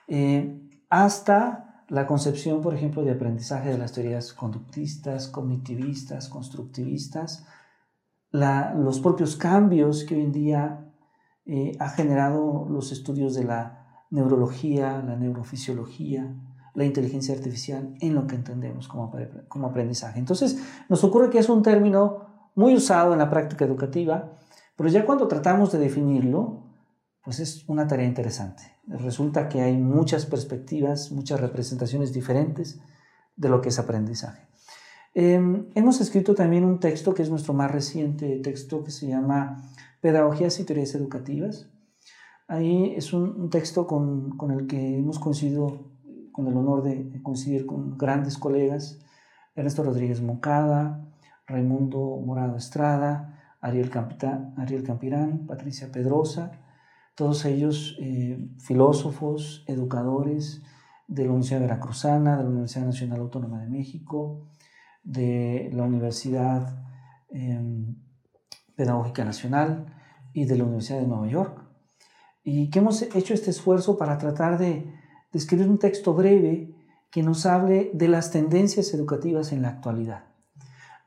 eh, hasta la concepción, por ejemplo, de aprendizaje de las teorías conductistas, cognitivistas, constructivistas, los propios cambios que hoy en día eh, ha generado los estudios de la neurología, la neurofisiología, la inteligencia artificial en lo que entendemos como, como aprendizaje. Entonces, nos ocurre que es un término muy usado en la práctica educativa, pero ya cuando tratamos de definirlo, pues es una tarea interesante. Resulta que hay muchas perspectivas, muchas representaciones diferentes de lo que es aprendizaje. Em, hemos escrito también un texto que es nuestro más reciente texto que se llama Pedagogías y Teorías Educativas. Ahí es un, texto con, con, el que hemos coincidido, con el honor de coincidir con grandes colegas, Ernesto Rodríguez Moncada, Raimundo Morado Estrada, Ariel, Campirán, Patricia Pedrosa, todos ellos eh, filósofos, educadores de la Universidad Veracruzana, de la Universidad Nacional Autónoma de México, de la Universidad em, Pedagógica Nacional y de la Universidad de Nueva York. Y que hemos hecho este esfuerzo para tratar de escribir un texto breve que nos hable de las tendencias educativas en la actualidad.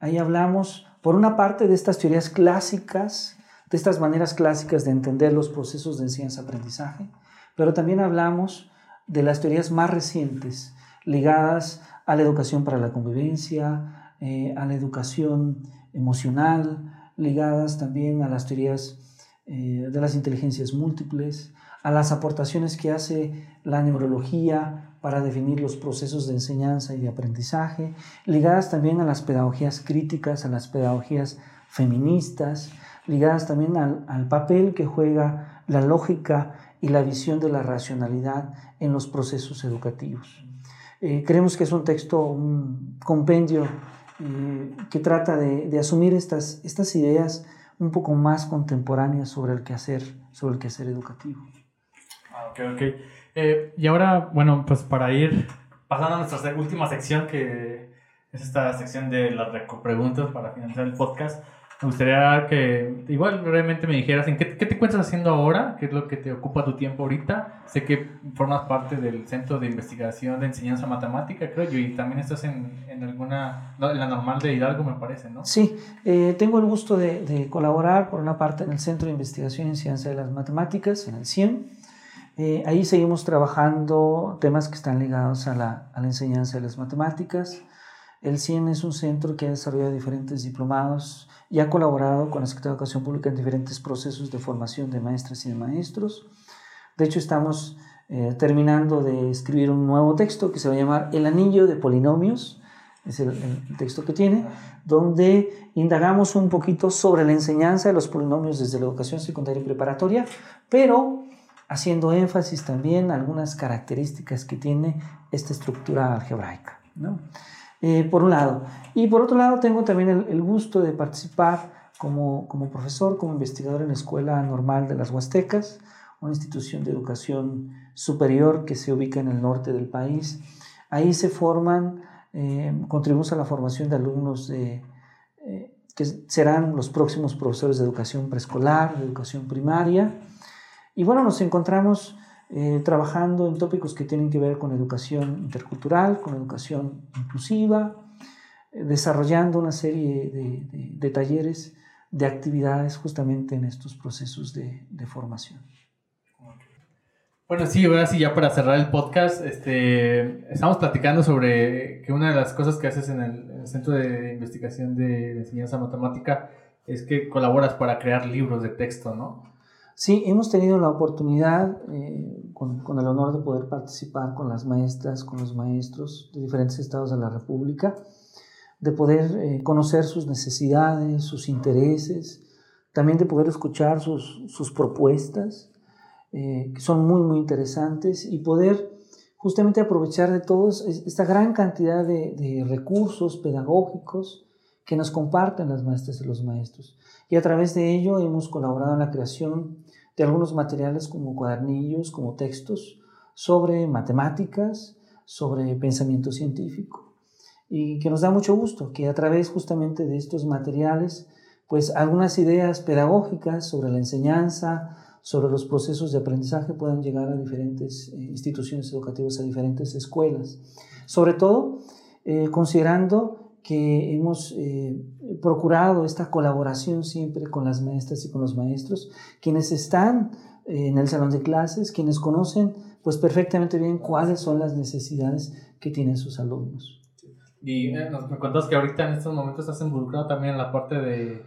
Ahí hablamos, por una parte, de estas teorías clásicas, de estas maneras clásicas de entender los procesos de enseñanza-aprendizaje, pero también hablamos de las teorías más recientes ligadas a la educación para la convivencia, eh, a la educación emocional, ligadas también a las teorías eh, de las inteligencias múltiples, a las aportaciones que hace la neurología para definir los procesos de enseñanza y de aprendizaje, ligadas también a las pedagogías críticas, a las pedagogías feministas, ligadas también al, papel que juega la lógica y la visión de la racionalidad en los procesos educativos. Eh, creemos que es un texto, un compendio eh, que trata de, asumir estas, estas ideas un poco más contemporáneas sobre el quehacer, sobre el quehacer educativo. Ah, ok, ok. Eh, y ahora, bueno, pues para ir pasando a nuestra última sección, que es esta sección de las preguntas para finalizar el podcast. Me gustaría que igual realmente me dijeras en qué, qué, te encuentras haciendo ahora, qué es lo que te ocupa tu tiempo ahorita. Sé que formas parte del Centro de Investigación de Enseñanza Matemática, creo yo, y también estás en, en alguna, en la normal de Hidalgo, me parece, ¿no? Sí, eh, tengo el gusto de, de, colaborar por una parte en el Centro de Investigación en Ciencia de las Matemáticas, en el CIEM. Eh, ahí seguimos trabajando temas que están ligados a la, a la enseñanza de las matemáticas. El CIEN es un centro que ha desarrollado diferentes diplomados y ha colaborado con la Secretaría de Educación Pública en diferentes procesos de formación de maestras y de maestros. De hecho, estamos eh, terminando de escribir un nuevo texto que se va a llamar El Anillo de Polinomios, es el, el, texto que tiene, donde indagamos un poquito sobre la enseñanza de los polinomios desde la educación secundaria y preparatoria, pero haciendo énfasis también a algunas características que tiene esta estructura algebraica. ¿no? Eh, por un lado. Y por otro lado, tengo también el, gusto de participar como, como, profesor, como investigador en la Escuela Normal de las Huastecas, una institución de educación superior que se ubica en el norte del país. Ahí se forman, eh, contribuimos a la formación de alumnos eh, que serán los próximos profesores de educación preescolar, de educación primaria. Y bueno, nos encontramos eh, trabajando en tópicos que tienen que ver con educación intercultural, con educación inclusiva, eh, desarrollando una serie de, de, de, talleres, de actividades justamente en estos procesos de, de formación. Bueno, sí, ahora sí, ya para cerrar el podcast, este, estamos platicando sobre que una de las cosas que haces en el, en el Centro de Investigación de Enseñanza Matemática es que colaboras para crear libros de texto, ¿no? Sí, hemos tenido la oportunidad, eh, con, el honor de poder participar con las maestras, con los maestros de diferentes estados de la República, de poder eh, conocer sus necesidades, sus intereses, también de poder escuchar sus, sus propuestas, eh, que son muy, muy interesantes, y poder justamente aprovechar de todos esta gran cantidad de, de recursos pedagógicos que nos comparten las maestras y los maestros. Y a través de ello hemos colaborado en la creación de algunos materiales como cuadernillos, como textos sobre matemáticas, sobre pensamiento científico. Y que nos da mucho gusto que a través justamente de estos materiales, pues algunas ideas pedagógicas sobre la enseñanza, sobre los procesos de aprendizaje puedan llegar a diferentes eh, instituciones educativas, a diferentes escuelas. Sobre todo, eh, considerando que hemos eh, procurado esta colaboración siempre con las maestras y con los maestros, quienes están eh, en el salón de clases, quienes conocen pues perfectamente bien cuáles son las necesidades que tienen sus alumnos. Y eh, nos, me contas que ahorita en estos momentos estás involucrado también en la parte de,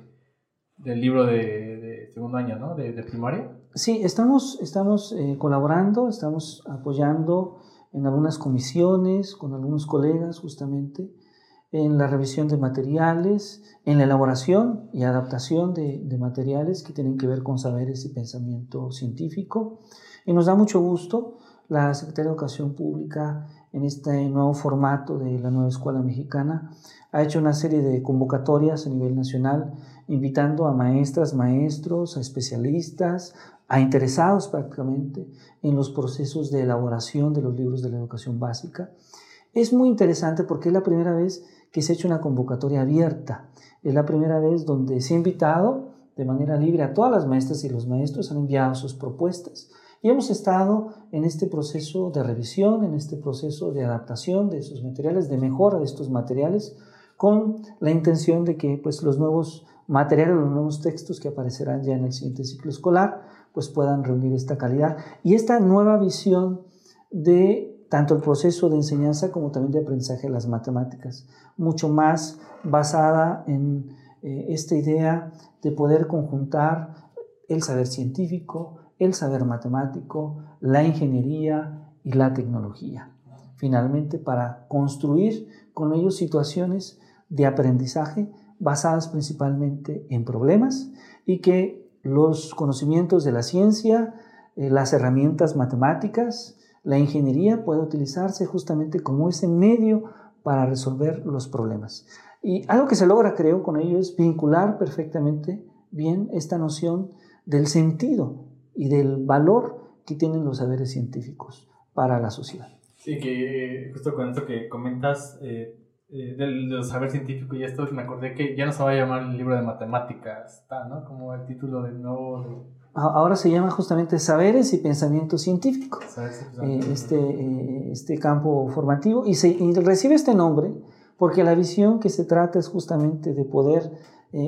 del libro de, de, segundo año, ¿no? De, de primaria. Sí, estamos, estamos eh, colaborando, estamos apoyando en algunas comisiones con algunos colegas justamente en la revisión de materiales, en la elaboración y adaptación de, de, materiales que tienen que ver con saberes y pensamiento científico. Y nos da mucho gusto la Secretaría de Educación Pública en este nuevo formato de la nueva escuela mexicana ha hecho una serie de convocatorias a nivel nacional invitando a maestras, maestros, a especialistas, a interesados prácticamente en los procesos de elaboración de los libros de la educación básica. Es muy interesante porque es la primera vez que se ha hecho una convocatoria abierta. Es la primera vez donde se ha invitado de manera libre a todas las maestras y los maestros, han enviado sus propuestas y hemos estado en este proceso de revisión, en este proceso de adaptación de esos materiales, de mejora de estos materiales, con la intención de que pues, los nuevos materiales, los nuevos textos que aparecerán ya en el siguiente ciclo escolar, pues puedan reunir esta calidad y esta nueva visión de tanto el proceso de enseñanza como también de aprendizaje de las matemáticas, mucho más basada en eh, esta idea de poder conjuntar el saber científico, el saber matemático, la ingeniería y la tecnología. Finalmente, para construir con ellos situaciones de aprendizaje basadas principalmente en problemas y que los conocimientos de la ciencia, eh, las herramientas matemáticas, la ingeniería puede utilizarse justamente como ese medio para resolver los problemas. Y algo que se logra, creo, con ello es vincular perfectamente bien esta noción del sentido y del valor que tienen los saberes científicos para la sociedad. Sí, que justo con esto que comentas eh, eh, del, saber científico y esto, me acordé que ya no se va a llamar el libro de matemáticas, ¿no? Como el título del nuevo... Ahora se llama justamente Saberes y Pensamiento Científico, eh, este, este campo formativo, y, se, y recibe este nombre porque la visión que se trata es justamente de poder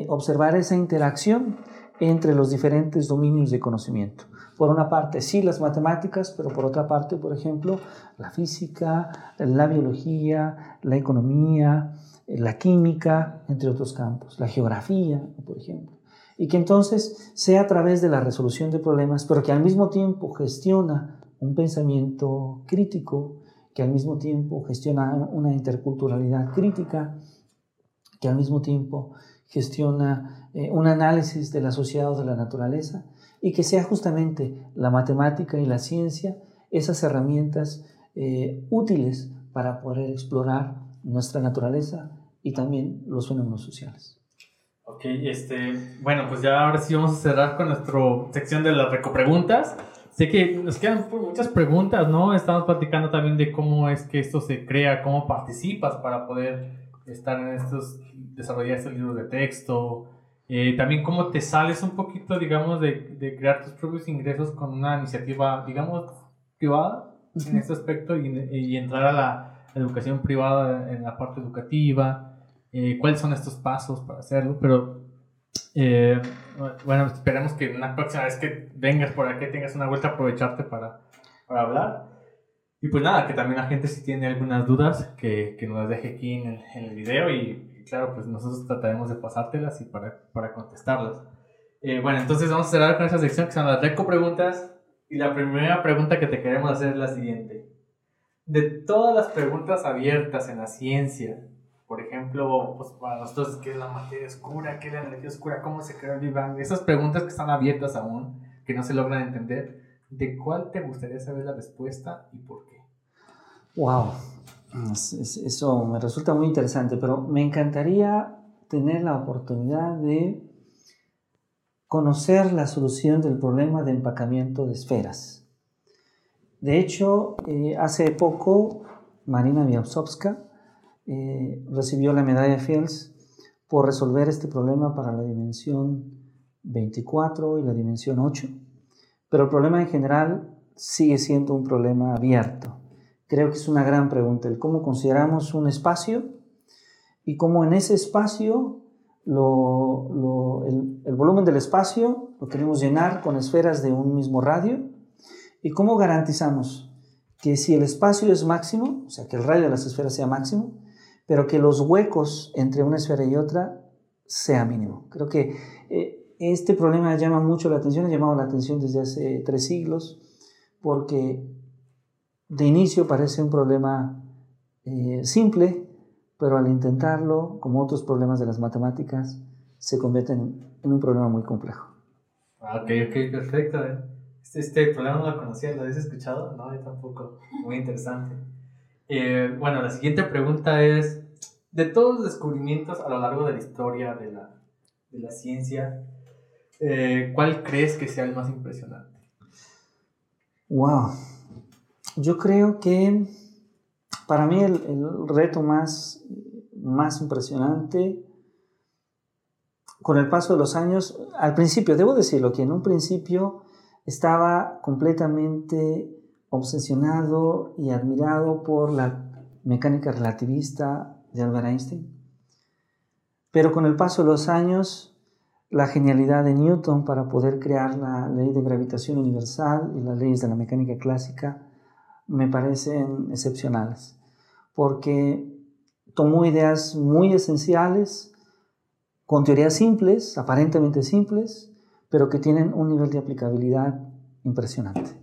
observar esa interacción entre los diferentes dominios de conocimiento. Por una parte, sí, las matemáticas, pero por otra parte, por ejemplo, la física, la biología, la economía, la química, entre otros campos, la geografía, por ejemplo. Y que entonces sea a través de la resolución de problemas, pero que al mismo tiempo gestiona un pensamiento crítico, que al mismo tiempo gestiona una interculturalidad crítica, que al mismo tiempo gestiona eh, un análisis de la sociedad o de la naturaleza y que sea justamente la matemática y la ciencia esas herramientas eh, útiles para poder explorar nuestra naturaleza y también los fenómenos sociales. Ok, este, bueno, pues ya ahora sí vamos a cerrar con nuestra sección de las recopreguntas. Sé que nos quedan muchas preguntas, ¿no? Estamos platicando también de cómo es que esto se crea, cómo participas para poder estar en estos, desarrollar estos libros de texto, eh, también cómo te sales un poquito, digamos, de, de, crear tus propios ingresos con una iniciativa, digamos, privada en este aspecto y, y, entrar a la educación privada en la parte educativa, eh, cuáles son estos pasos para hacerlo, pero eh, bueno, esperemos que una próxima vez que vengas por aquí tengas una vuelta a aprovecharte para, para hablar. Y pues nada, que también la gente si tiene algunas dudas, que, que nos las deje aquí en el, en el video y, claro, pues nosotros trataremos de pasártelas y para, para contestarlas. Eh, bueno, entonces vamos a cerrar con esa sección que son las reco preguntas. Y la primera pregunta que te queremos hacer es la siguiente. De todas las preguntas abiertas en la ciencia, por ejemplo, pues para nosotros, ¿qué es la materia oscura? ¿Qué es la energía oscura? ¿Cómo se creó el Big Bang? Esas preguntas que están abiertas aún, que no se logran entender ¿De cuál te gustaría saber la respuesta y por qué? Wow, eso me resulta muy interesante, pero me encantaría tener la oportunidad de conocer la solución del problema de empacamiento de esferas. De hecho, eh, hace poco Marina Białowska eh, recibió la medalla Fields por resolver este problema para la dimensión 24 y la dimensión 8 pero el problema en general sigue siendo un problema abierto. Creo que es una gran pregunta el cómo consideramos un espacio y cómo en ese espacio el, el, volumen del espacio lo queremos llenar con esferas de un mismo radio y cómo garantizamos que si el espacio es máximo, o sea, que el radio de las esferas sea máximo, pero que los huecos entre una esfera y otra sea mínimo. Creo que eh, este problema llama mucho la atención, ha llamado la atención desde hace tres siglos, porque de inicio parece un problema eh, simple, pero al intentarlo, como otros problemas de las matemáticas, se convierte en, un problema muy complejo. Ah, ok, ok, perfecto. Este, este, problema no lo conocía, ¿lo habías escuchado? No, yo tampoco. Muy interesante. Eh, bueno, la siguiente pregunta es, de todos los descubrimientos a lo largo de la historia de la, de la ciencia, eh, ¿cuál crees que sea el más impresionante? Wow. Yo creo que para mí el, reto más, más impresionante con el paso de los años, al principio, debo decirlo, que en un principio estaba completamente obsesionado y admirado por la mecánica relativista de Albert Einstein. Pero con el paso de los años la genialidad de Newton para poder crear la ley de gravitación universal y las leyes de la mecánica clásica me parecen excepcionales, porque tomó ideas muy esenciales, con teorías simples, aparentemente simples, pero que tienen un nivel de aplicabilidad impresionante.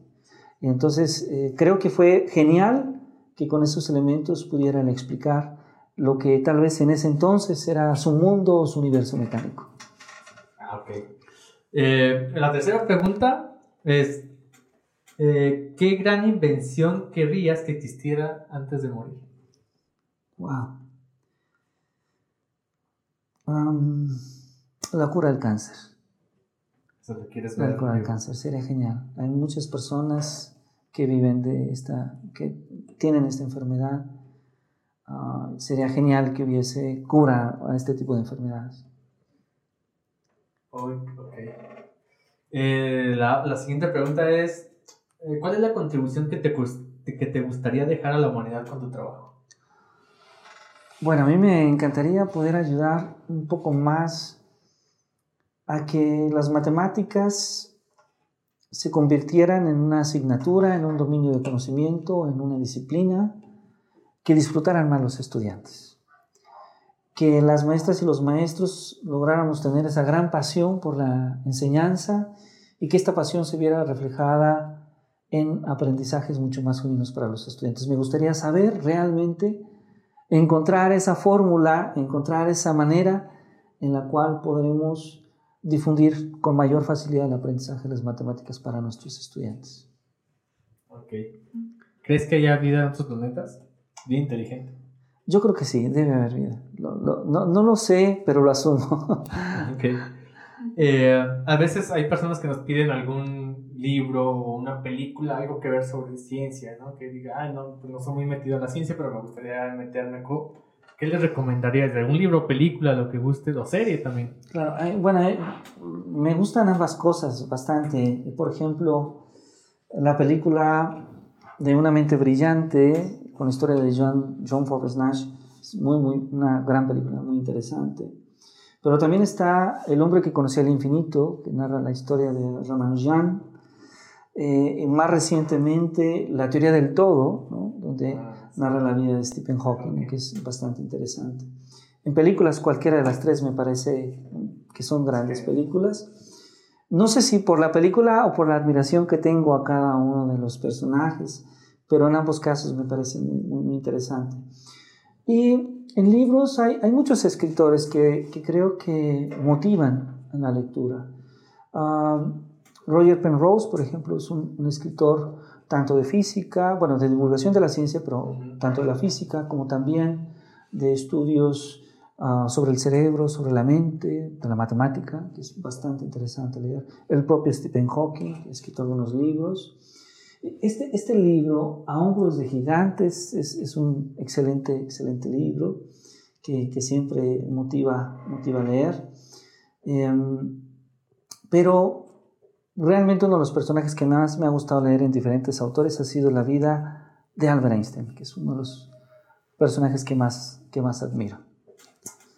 Entonces eh, creo que fue genial que con esos elementos pudieran explicar lo que tal vez en ese entonces era su mundo o su universo mecánico. Ah, ok. Eh, la tercera pregunta es, eh, ¿qué gran invención querrías que existiera antes de morir? Wow. la cura del cáncer. quieres ver? La cura del cáncer sería genial. Hay muchas personas que viven de esta, que tienen esta enfermedad. Ah, sería genial que hubiese cura a este tipo de enfermedades. Eh, la, siguiente pregunta es, eh, ¿cuál es la contribución que te, que te gustaría dejar a la humanidad con tu trabajo? Bueno, a mí me encantaría poder ayudar un poco más a que las matemáticas se convirtieran en una asignatura, en un dominio de conocimiento, en una disciplina que disfrutaran más los estudiantes que las maestras y los maestros lográramos tener esa gran pasión por la enseñanza y que esta pasión se viera reflejada en aprendizajes mucho más genuinos para los estudiantes. Me gustaría saber realmente, encontrar esa fórmula, encontrar esa manera en la cual podremos difundir con mayor facilidad el aprendizaje de las matemáticas para nuestros estudiantes. Ok. ¿Crees que haya vida en otros planetas? Bien inteligente. Yo creo que sí, debe haber vida. no, no, lo sé, pero lo asumo. okay. Eh, a veces hay personas que nos piden algún libro o una película, algo que ver sobre ciencia, ¿no? Que diga, ay, no, pues no soy muy metido en la ciencia, pero me gustaría meterme. ¿Qué les recomendarías? ¿De algún libro, película, lo que guste, o serie también? Claro, bueno, me gustan ambas cosas bastante. Por ejemplo, la película de Una mente brillante con la historia de John, John Forbes Nash. Es muy, muy, una gran película, muy interesante. Pero también está El hombre que conocía el infinito, que narra la historia de Ramanujan. Eh, más recientemente, La teoría del todo, donde ah, narra la vida de Stephen Hawking, que es bastante interesante. En películas, cualquiera de las tres me parece que son grandes películas. No sé si por la película o por la admiración que tengo a cada uno de los personajes pero en ambos casos me parece muy, interesante. Y en libros hay, hay muchos escritores que, que, creo que motivan en la lectura. Ah, Roger Penrose, por ejemplo, es un, escritor tanto de física, bueno, de divulgación de la ciencia, pero tanto de la física como también de estudios ah, sobre el cerebro, sobre la mente, de la matemática, que es bastante interesante leer. El propio Stephen Hawking, que ha escrito algunos libros. Este, este libro, A hombros de gigantes, es, es un excelente, excelente libro que, que, siempre motiva, motiva a leer. Em, pero realmente uno de los personajes que más me ha gustado leer en diferentes autores ha sido la vida de Albert Einstein, que es uno de los personajes que más, que más admiro.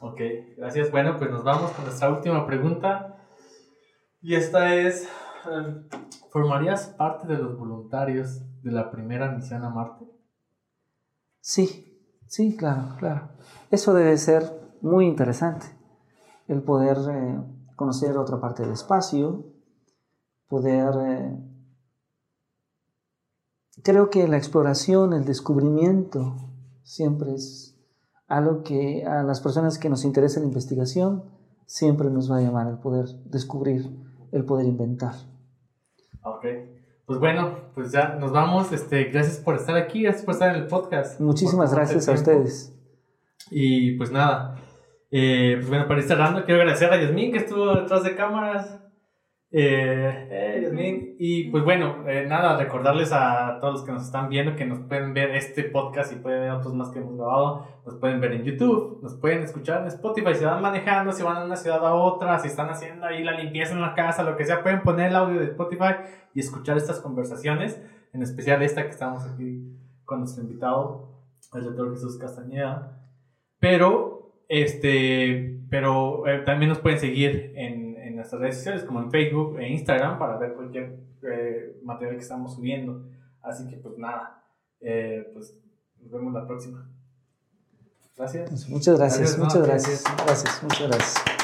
Ok, gracias. Bueno, pues nos vamos con nuestra última pregunta. Y esta es, ¿Formarías parte de los voluntarios de la primera misión a Marte? Sí, sí, claro, claro. Eso debe ser muy interesante, el poder eh, conocer otra parte del espacio, poder... Eh, creo que la exploración, el descubrimiento, siempre es algo que a las personas que nos interesa la investigación, siempre nos va a llamar el poder descubrir, el poder inventar. Ok. Pues bueno, pues ya nos vamos. Este, gracias por estar aquí, gracias por estar en el podcast. Muchísimas gracias a ustedes. Y pues nada, eh, pues bueno, para ir cerrando, quiero agradecer a Yasmin que estuvo detrás de cámaras. Eh, eh, y pues bueno, eh, nada, recordarles a todos los que nos están viendo que nos pueden ver este podcast y pueden ver otros más que hemos grabado. Nos pueden ver en YouTube, nos pueden escuchar en Spotify. Si van manejando, si van de una ciudad a otra, si están haciendo ahí la limpieza en la casa, lo que sea, pueden poner el audio de Spotify y escuchar estas conversaciones. En especial esta que estamos aquí con nuestro invitado, el doctor Jesús Castañeda. Pero, este, pero también nos pueden seguir en nuestras redes sociales, como en Facebook e Instagram, para ver cualquier eh, material que estamos subiendo. Así que, pues nada, eh, pues nos vemos la próxima. Gracias. Muchas gracias, muchas gracias. Gracias, muchas gracias.